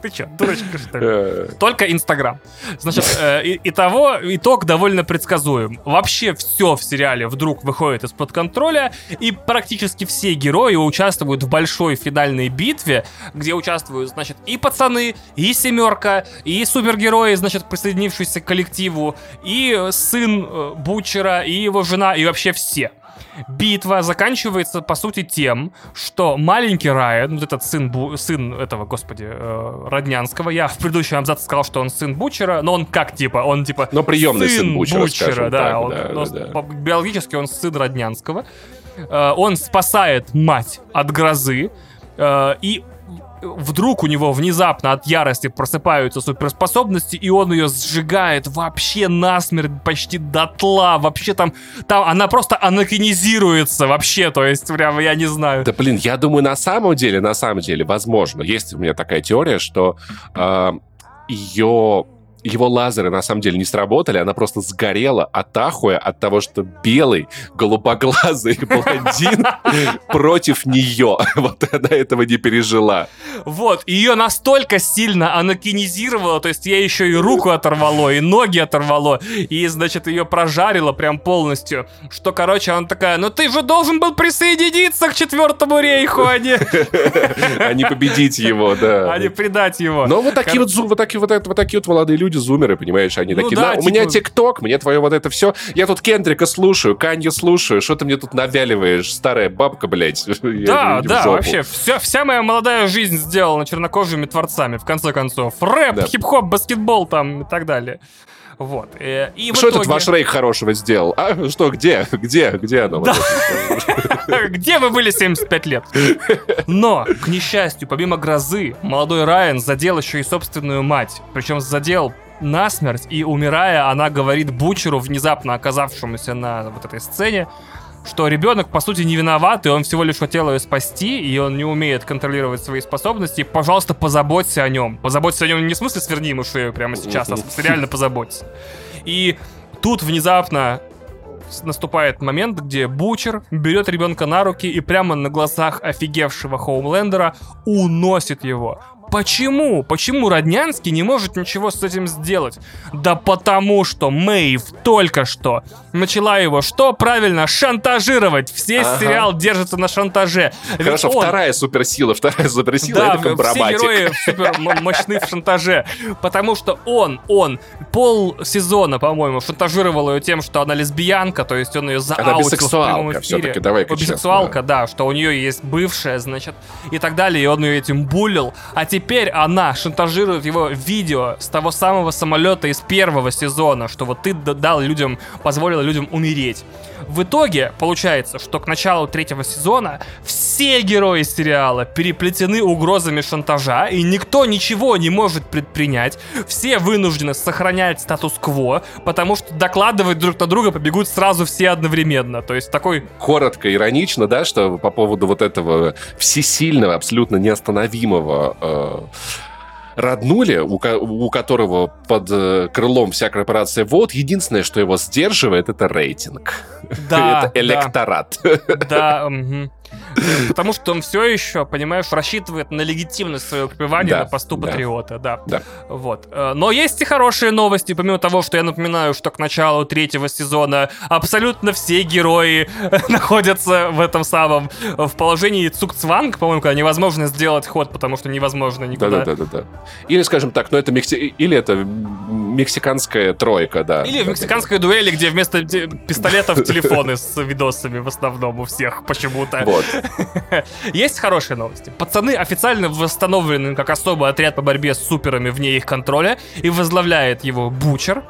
Ты что, дурочка, что ли? Э. Только Инстаграм. Значит, э, итого, итог довольно предсказуем. Вообще все в сериале вдруг выходит из-под контроля, и практически все герои участвуют в большой финальной битве, где участвуют, значит, и пацаны, и семерка, и супергерои, значит, присоединившиеся к коллективу, и сын э, Бучера, и его жена, и вообще все. Битва заканчивается, по сути, тем, что маленький Райан, вот этот сын, Бу, сын этого, господи, э, Роднянского, я в предыдущем абзаце сказал, что он сын Бучера, но он как, типа, он, типа, но приемный сын, сын Бучера, Бучера да, так, он, да, он, да, да. биологически он сын Роднянского. Э, он спасает мать от грозы, э, и вдруг у него внезапно от ярости просыпаются суперспособности, и он ее сжигает вообще насмерть, почти дотла. Вообще там, там она просто анакинизируется вообще, то есть прям я не знаю. Да блин, я думаю, на самом деле, на самом деле, возможно, есть у меня такая теория, что э, ее его лазеры на самом деле не сработали, она просто сгорела от ахуя от того, что белый, голубоглазый блондин против нее. Вот она этого не пережила. Вот, ее настолько сильно анакинизировало, то есть ей еще и руку оторвало, и ноги оторвало, и, значит, ее прожарило прям полностью, что, короче, она такая, ну ты же должен был присоединиться к четвертому рейху, а не... А не победить его, да. А не предать его. Но вот такие вот, вот такие вот, вот такие вот молодые люди люди зумеры, понимаешь, они ну, такие, да, типа... у меня ТикТок, мне твое вот это все, я тут Кендрика слушаю, Канью слушаю, что ты мне тут навяливаешь, старая бабка, блядь. Да, да, вообще, вся, вся моя молодая жизнь сделана чернокожими творцами, в конце концов. Рэп, да. хип-хоп, баскетбол там и так далее. Вот. Э, и что итоге... этот ваш рейк хорошего сделал? А что, где? Где? Где оно? Где вы были 75 лет? Но, к несчастью, помимо грозы, молодой Райан задел еще и собственную мать. Причем задел насмерть, и умирая, она говорит Бучеру, внезапно оказавшемуся на вот этой сцене, что ребенок, по сути, не виноват, и он всего лишь хотел ее спасти, и он не умеет контролировать свои способности. Пожалуйста, позаботься о нем. Позаботься о нем не в смысле сверни ему шею прямо сейчас, а в смысле реально позаботься. И тут внезапно наступает момент, где Бучер берет ребенка на руки и прямо на глазах офигевшего Хоумлендера уносит его Почему? Почему Роднянский не может ничего с этим сделать? Да потому что Мэйв только что начала его что? Правильно, шантажировать. Все ага. сериал держится на шантаже. Хорошо, он... вторая суперсила, вторая суперсила да, это все герои супер мощны в шантаже. Потому что он, он пол сезона, по-моему, шантажировал ее тем, что она лесбиянка, то есть он ее зааутил в прямом эфире. все-таки, давай Бисексуалка, да, что у нее есть бывшая, значит, и так далее, и он ее этим булил. А теперь она шантажирует его видео с того самого самолета из первого сезона, что вот ты дал людям, позволил людям умереть. В итоге получается, что к началу третьего сезона все герои сериала переплетены угрозами шантажа, и никто ничего не может предпринять. Все вынуждены сохранять статус-кво, потому что докладывать друг на друга побегут сразу все одновременно. То есть такой... Коротко, иронично, да, что по поводу вот этого всесильного, абсолютно неостановимого э Раднули, у, у которого под э, крылом вся корпорация ВОД, единственное, что его сдерживает, это рейтинг. Да, это электорат. Да, угу. Потому что он все еще, понимаешь, рассчитывает на легитимность своего копирования да, на посту да. патриота, да. да. Вот. Э, но есть и хорошие новости, помимо того, что я напоминаю, что к началу третьего сезона абсолютно все герои находятся в этом самом, в положении Цукцванг, по-моему, когда невозможно сделать ход, потому что невозможно никуда. Да-да-да. Или, скажем так, ну это Мекси... или это мексиканская тройка, да. Или в мексиканской дуэли, где вместо пистолетов телефоны с видосами в основном у всех почему-то. Вот. Есть хорошие новости. Пацаны официально восстановлены как особый отряд по борьбе с суперами вне их контроля и возглавляет его Бучер.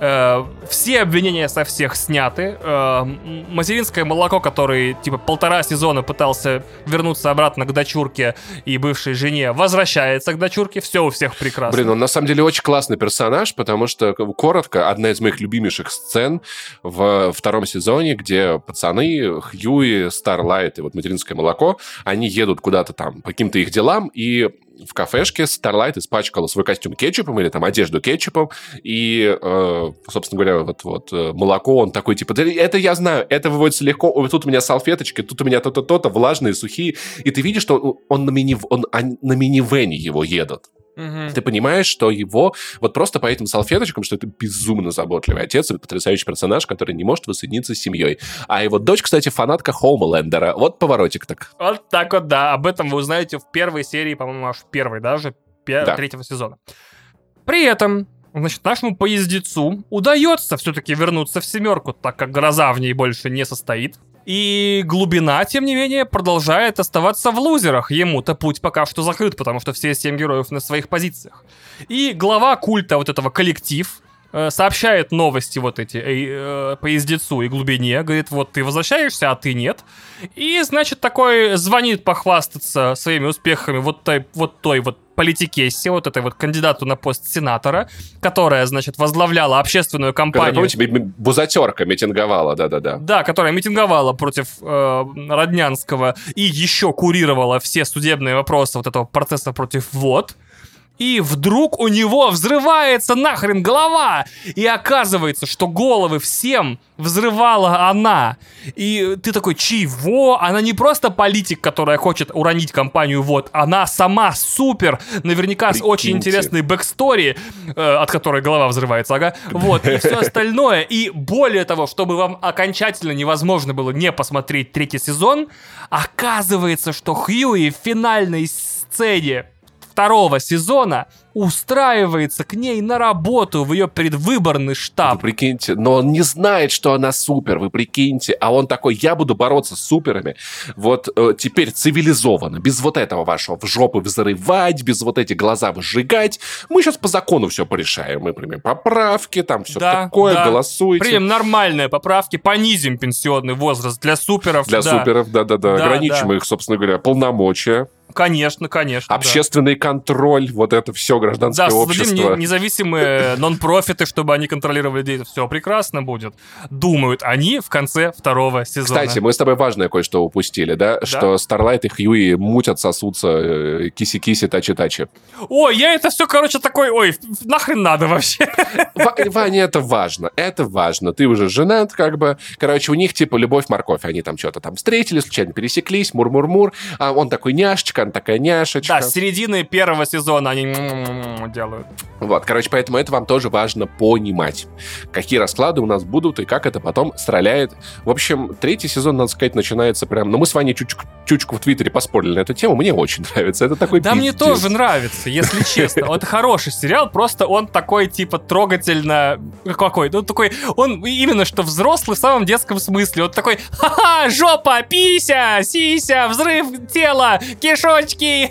Э, все обвинения со всех сняты. Э, материнское молоко, который типа полтора сезона пытался вернуться обратно к дочурке и бывшей жене, возвращается к дочурке. Все у всех прекрасно. Блин, он на самом деле очень классный персонаж, потому что, коротко, одна из моих любимейших сцен в втором сезоне, где пацаны, Хьюи, Старлайт и вот материнское молоко, они едут куда-то там по каким-то их делам, и в кафешке Starlight испачкала свой костюм кетчупом или там одежду кетчупом, и, э, собственно говоря, вот, вот э, молоко, он такой, типа, это я знаю, это выводится легко, тут у меня салфеточки, тут у меня то-то, то-то, влажные, сухие, и ты видишь, что он, на, мини, он на минивене его едут. Угу. Ты понимаешь, что его вот просто по этим салфеточкам, что это безумно заботливый отец, потрясающий персонаж, который не может воссоединиться с семьей. А его дочь, кстати, фанатка Хоумлендера. Вот поворотик так. Вот так вот, да. Об этом вы узнаете в первой серии, по-моему, аж в первой даже, пер- да. третьего сезона. При этом Значит, нашему поездецу удается все-таки вернуться в семерку, так как гроза в ней больше не состоит. И глубина, тем не менее, продолжает оставаться в лузерах. Ему-то путь пока что закрыт, потому что все семь героев на своих позициях. И глава культа вот этого коллектив, э, сообщает новости вот эти э, э, по ездецу и глубине, говорит, вот ты возвращаешься, а ты нет. И, значит, такой звонит похвастаться своими успехами вот той вот, той вот политикессе, вот этой вот кандидату на пост сенатора, которая, значит, возглавляла общественную кампанию. Которая, помните, бузатерка митинговала, да-да-да. Да, которая митинговала против э, Роднянского и еще курировала все судебные вопросы вот этого процесса против ВОД. И вдруг у него взрывается нахрен голова. И оказывается, что головы всем взрывала она. И ты такой, чего? Она не просто политик, которая хочет уронить компанию вот, она сама супер, наверняка Прикиньте. с очень интересной backstory, э, от которой голова взрывается, ага. Вот, и все остальное. И более того, чтобы вам окончательно невозможно было не посмотреть третий сезон, оказывается, что Хьюи в финальной сцене второго сезона устраивается к ней на работу в ее предвыборный штаб. Вы прикиньте, но он не знает, что она супер, вы прикиньте. А он такой, я буду бороться с суперами. Вот э, теперь цивилизованно, без вот этого вашего в жопу взрывать, без вот эти глаза выжигать. Мы сейчас по закону все порешаем. Мы примем поправки, там все да, такое, да. голосуйте. Примем нормальные поправки, понизим пенсионный возраст для суперов. Для да. суперов, да-да-да. Ограничим да. их, собственно говоря, полномочия. Конечно, конечно. Общественный да. контроль, вот это все гражданское да, общество. Да, независимые нон-профиты, чтобы они контролировали людей. Все прекрасно будет. Думают они в конце второго сезона. Кстати, мы с тобой важное кое-что упустили, да? да? Что Старлайт и Хьюи мутят, сосутся, э, киси-киси, тачи-тачи. Ой, я это все, короче, такой, ой, нахрен надо вообще? Ваня, это важно, это важно. Ты уже женат, как бы. Короче, у них типа любовь-морковь. Они там что-то там встретились, случайно пересеклись, мур-мур-мур. А он такой няшечка, она такая няшечка. Да, с середины первого сезона они делают. Вот, короче, поэтому это вам тоже важно понимать, какие расклады у нас будут и как это потом стреляет. В общем, третий сезон, надо сказать, начинается прям... Ну, мы с вами чуть чучку в Твиттере поспорили на эту тему, мне очень нравится. Это такой Да пиздец. мне тоже нравится, если честно. Вот хороший сериал, просто он такой, типа, трогательно... Какой? Ну, такой... Он именно что взрослый в самом детском смысле. Он такой, ха-ха, жопа, пися, сися, взрыв тела, кишочки.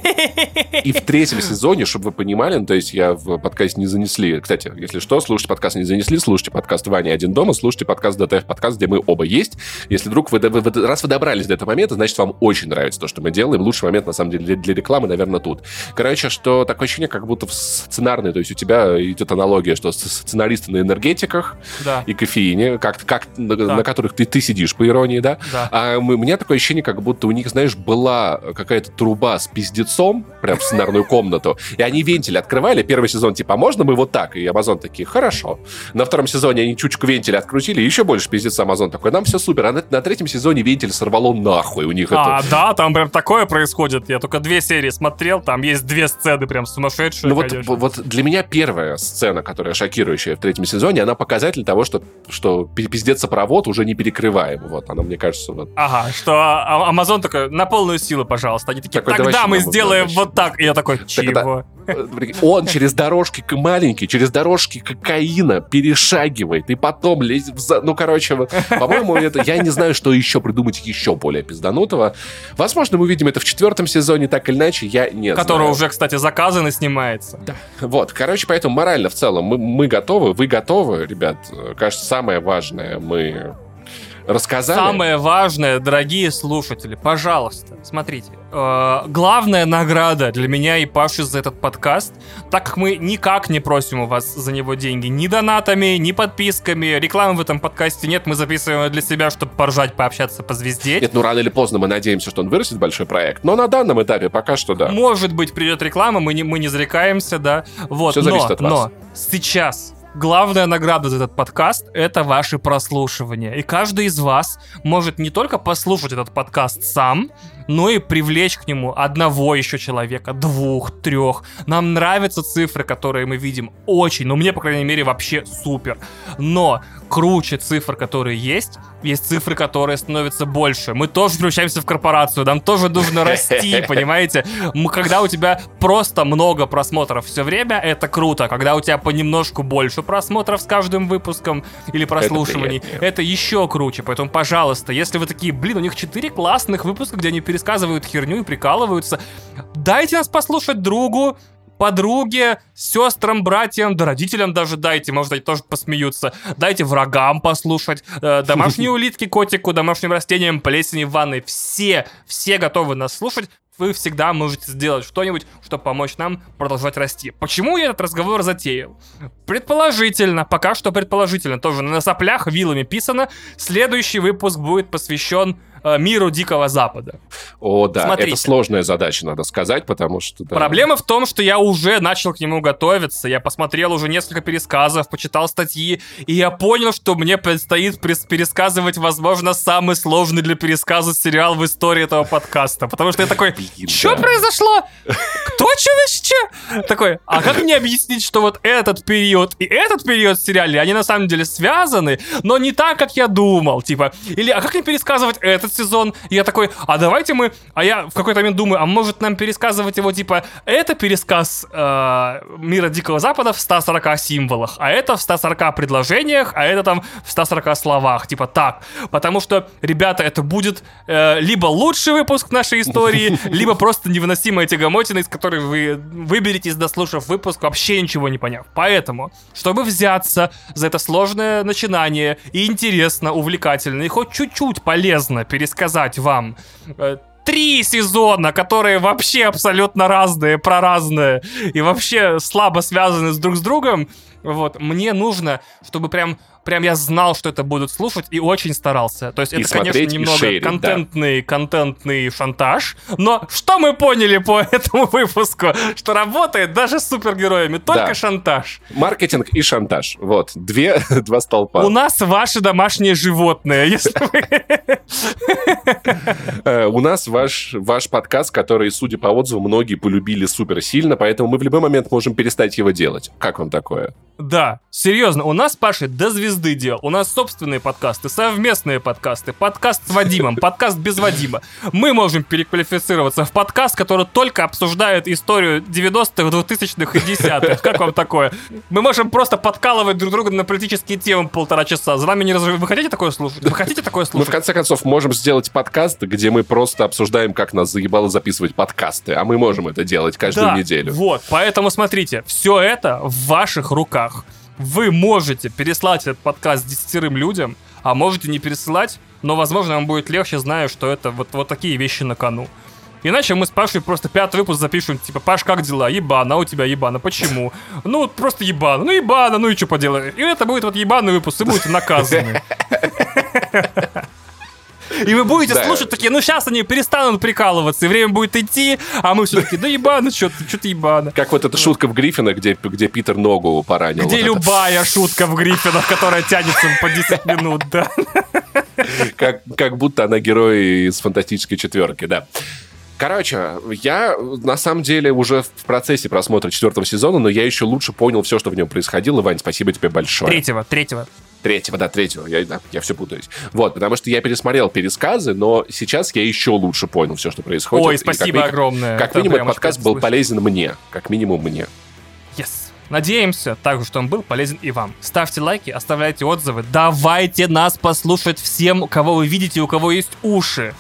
И в третьем сезоне, чтобы вы понимали, ну, то есть я в подкасте не занесли. Кстати, если что, слушайте подкаст не занесли, слушайте подкаст Ваня один дома, слушайте подкаст ДТФ подкаст, где мы оба есть. Если вдруг вы, вы, вы раз вы добрались до этого момента, значит, вам очень нравится то, что мы делаем. Лучший момент, на самом деле, для, для рекламы, наверное, тут. Короче, что такое ощущение, как будто в сценарной, то есть у тебя идет аналогия, что сценаристы на энергетиках да. и кофеине, как, как да. на, на которых ты, ты сидишь, по иронии, да? да. А у меня такое ощущение, как будто у них, знаешь, была какая-то труба с пиздецом, прям в сценарную комнату, и они вентиль открывали. Первый сезон, типа, а можно мы вот так? И Амазон такие, хорошо. На втором сезоне они чучку вентиля открутили, еще больше пиздец Амазон такой, нам все супер. А на, на третьем сезоне вентиль сорвало нахуй у них а, это. да, там прям такое происходит. Я только две серии смотрел, там есть две сцены прям сумасшедшие. Ну вот, вот для меня первая сцена, которая шокирующая в третьем сезоне, она показатель того, что, что пиздец сопровод уже не перекрываем. Вот, она, мне кажется, вот. Ага, что а, Амазон такой, на полную силу, пожалуйста. Они такие, такой, тогда мы сделаем вот так. И я такой, чего? Он через дорожки маленький, через дорожки кокаина перешагивает и потом лезет в... За... Ну, короче, по-моему, это... Я не знаю, что еще придумать еще более пизданутого. Возможно, мы увидим это в четвертом сезоне, так или иначе, я не Который уже, кстати, заказан и снимается. Да. Вот, короче, поэтому морально в целом мы, мы готовы, вы готовы, ребят. Кажется, самое важное мы рассказали. Самое важное, дорогие слушатели, пожалуйста, смотрите. Э, главная награда для меня и Паши за этот подкаст, так как мы никак не просим у вас за него деньги ни донатами, ни подписками, рекламы в этом подкасте нет, мы записываем для себя, чтобы поржать, пообщаться, позвездеть. Нет, ну рано или поздно мы надеемся, что он вырастет большой проект, но на данном этапе пока что да. Может быть, придет реклама, мы не, мы не зарекаемся, да. Вот, Все зависит но, от вас. но сейчас главная награда за этот подкаст — это ваши прослушивания. И каждый из вас может не только послушать этот подкаст сам, но и привлечь к нему одного еще человека, двух, трех. Нам нравятся цифры, которые мы видим очень, ну мне, по крайней мере, вообще супер. Но круче цифр, которые есть, есть цифры, которые становятся больше. Мы тоже включаемся в корпорацию, нам тоже нужно расти, понимаете? Когда у тебя просто много просмотров все время, это круто. Когда у тебя понемножку больше просмотров с каждым выпуском или прослушиваний, это, это еще круче. Поэтому, пожалуйста, если вы такие, блин, у них четыре классных выпуска, где они пересказывают херню и прикалываются, дайте нас послушать другу, подруге, сестрам, братьям, да родителям даже дайте, может, они тоже посмеются. Дайте врагам послушать, э, домашние улитки котику, домашним растениям, плесени в ванной. Все, все готовы нас слушать. Вы всегда можете сделать что-нибудь, чтобы помочь нам продолжать расти. Почему я этот разговор затеял? Предположительно, пока что предположительно, тоже на соплях вилами писано, следующий выпуск будет посвящен миру Дикого Запада. О, да, Смотрите. это сложная задача, надо сказать, потому что... Да. Проблема в том, что я уже начал к нему готовиться, я посмотрел уже несколько пересказов, почитал статьи, и я понял, что мне предстоит пересказывать, возможно, самый сложный для пересказа сериал в истории этого подкаста, потому что я такой, что да. произошло? Кто что Такой, а как мне объяснить, что вот этот период и этот период в сериале, они на самом деле связаны, но не так, как я думал, типа, или а как мне пересказывать этот сезон. И я такой, а давайте мы... А я в какой-то момент думаю, а может нам пересказывать его, типа, это пересказ э, мира Дикого Запада в 140 символах, а это в 140 предложениях, а это там в 140 словах. Типа так. Потому что, ребята, это будет э, либо лучший выпуск нашей истории, либо просто невыносимая тягомотина, из которой вы выберетесь, дослушав выпуск, вообще ничего не поняв. Поэтому, чтобы взяться за это сложное начинание и интересно, увлекательно, и хоть чуть-чуть полезно перед пересказать вам э, три сезона, которые вообще абсолютно разные, проразные и вообще слабо связаны с друг с другом. Вот, мне нужно, чтобы прям прям я знал, что это будут слушать, и очень старался. То есть И это, конечно, смотреть, и немного шерить, да. контентный, контентный шантаж, но что мы поняли по этому выпуску? Что работает даже с супергероями, только Да. шантаж. Маркетинг и шантаж. Вот, две, два столпа. У нас ваши домашние животные, если вы... Э, У нас ваш, ваш подкаст, который, судя по отзывам, многие полюбили супер сильно, поэтому мы в любой момент можем перестать его делать. Как вам такое? Да, серьезно, у нас Паша до звезды дел. У нас собственные подкасты, совместные подкасты, подкаст с Вадимом, подкаст без Вадима. Мы можем переквалифицироваться в подкаст, который только обсуждает историю 90-х, 2000-х и 10-х. Как вам такое? Мы можем просто подкалывать друг друга на политические темы полтора часа. За нами не раз... Вы хотите такое слушать? Вы хотите такое Мы, в слушать? конце концов, можем сделать подкаст, где мы просто обсуждаем, как нас заебало записывать подкасты, а мы можем это делать каждую Да, неделю. Вот, поэтому смотрите, все это в ваших руках. Вы можете переслать этот подкаст десятерым людям, а можете не пересылать, но, возможно, вам будет легче, зная, что это вот, вот такие вещи на кону. Иначе мы с Пашей просто пятый выпуск запишем, типа, Паш, как дела? Ебана, у тебя ебана. Почему? Ну, просто ебана. Ну, ебана, ну и что поделаешь? И это будет вот ебаный выпуск, и будете наказаны. И вы будете Да. слушать такие, ну сейчас они перестанут прикалываться, и время будет идти, а мы все таки да ебано, что ты, что ты ебано. Как вот эта шутка в Гриффина, где, где Питер ногу поранил. Где вот это. любая шутка в Гриффинах, которая тянется по 10 минут, да. как, как будто она герой из фантастической четверки, да. Короче, я на самом деле уже в процессе просмотра четвертого сезона, но я еще лучше понял все, что в нем происходило. Вань, спасибо тебе большое. Третьего, третьего. Третьего, да, третьего. Я, да, я все путаюсь. Вот, потому что я пересмотрел пересказы, но сейчас я еще лучше понял все, что происходит. Ой, как спасибо ми- огромное. Как минимум, этот подкаст был слышать. полезен мне. Как минимум мне. Yes. Надеемся также, что он был полезен и вам. Ставьте лайки, оставляйте отзывы. Давайте нас послушать всем, кого вы видите, у кого есть уши.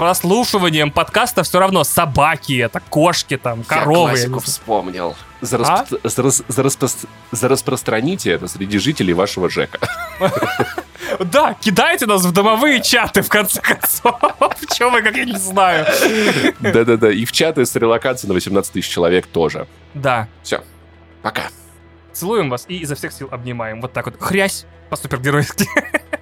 Прослушиванием подкаста все равно собаки это, кошки там, коровы. Я классику вспомнил. За, А? распро- за рас- за распро- за распространите это среди жителей вашего ЖЭКа. Да, кидайте нас в домовые чаты, в конце концов. Чего вы, как я не знаю. Да-да-да. И в чаты с релокацией на 18 тысяч человек тоже. Да, Все. Пока. целуем вас и изо всех сил обнимаем. Вот так вот. Хрясь по-супергеройски.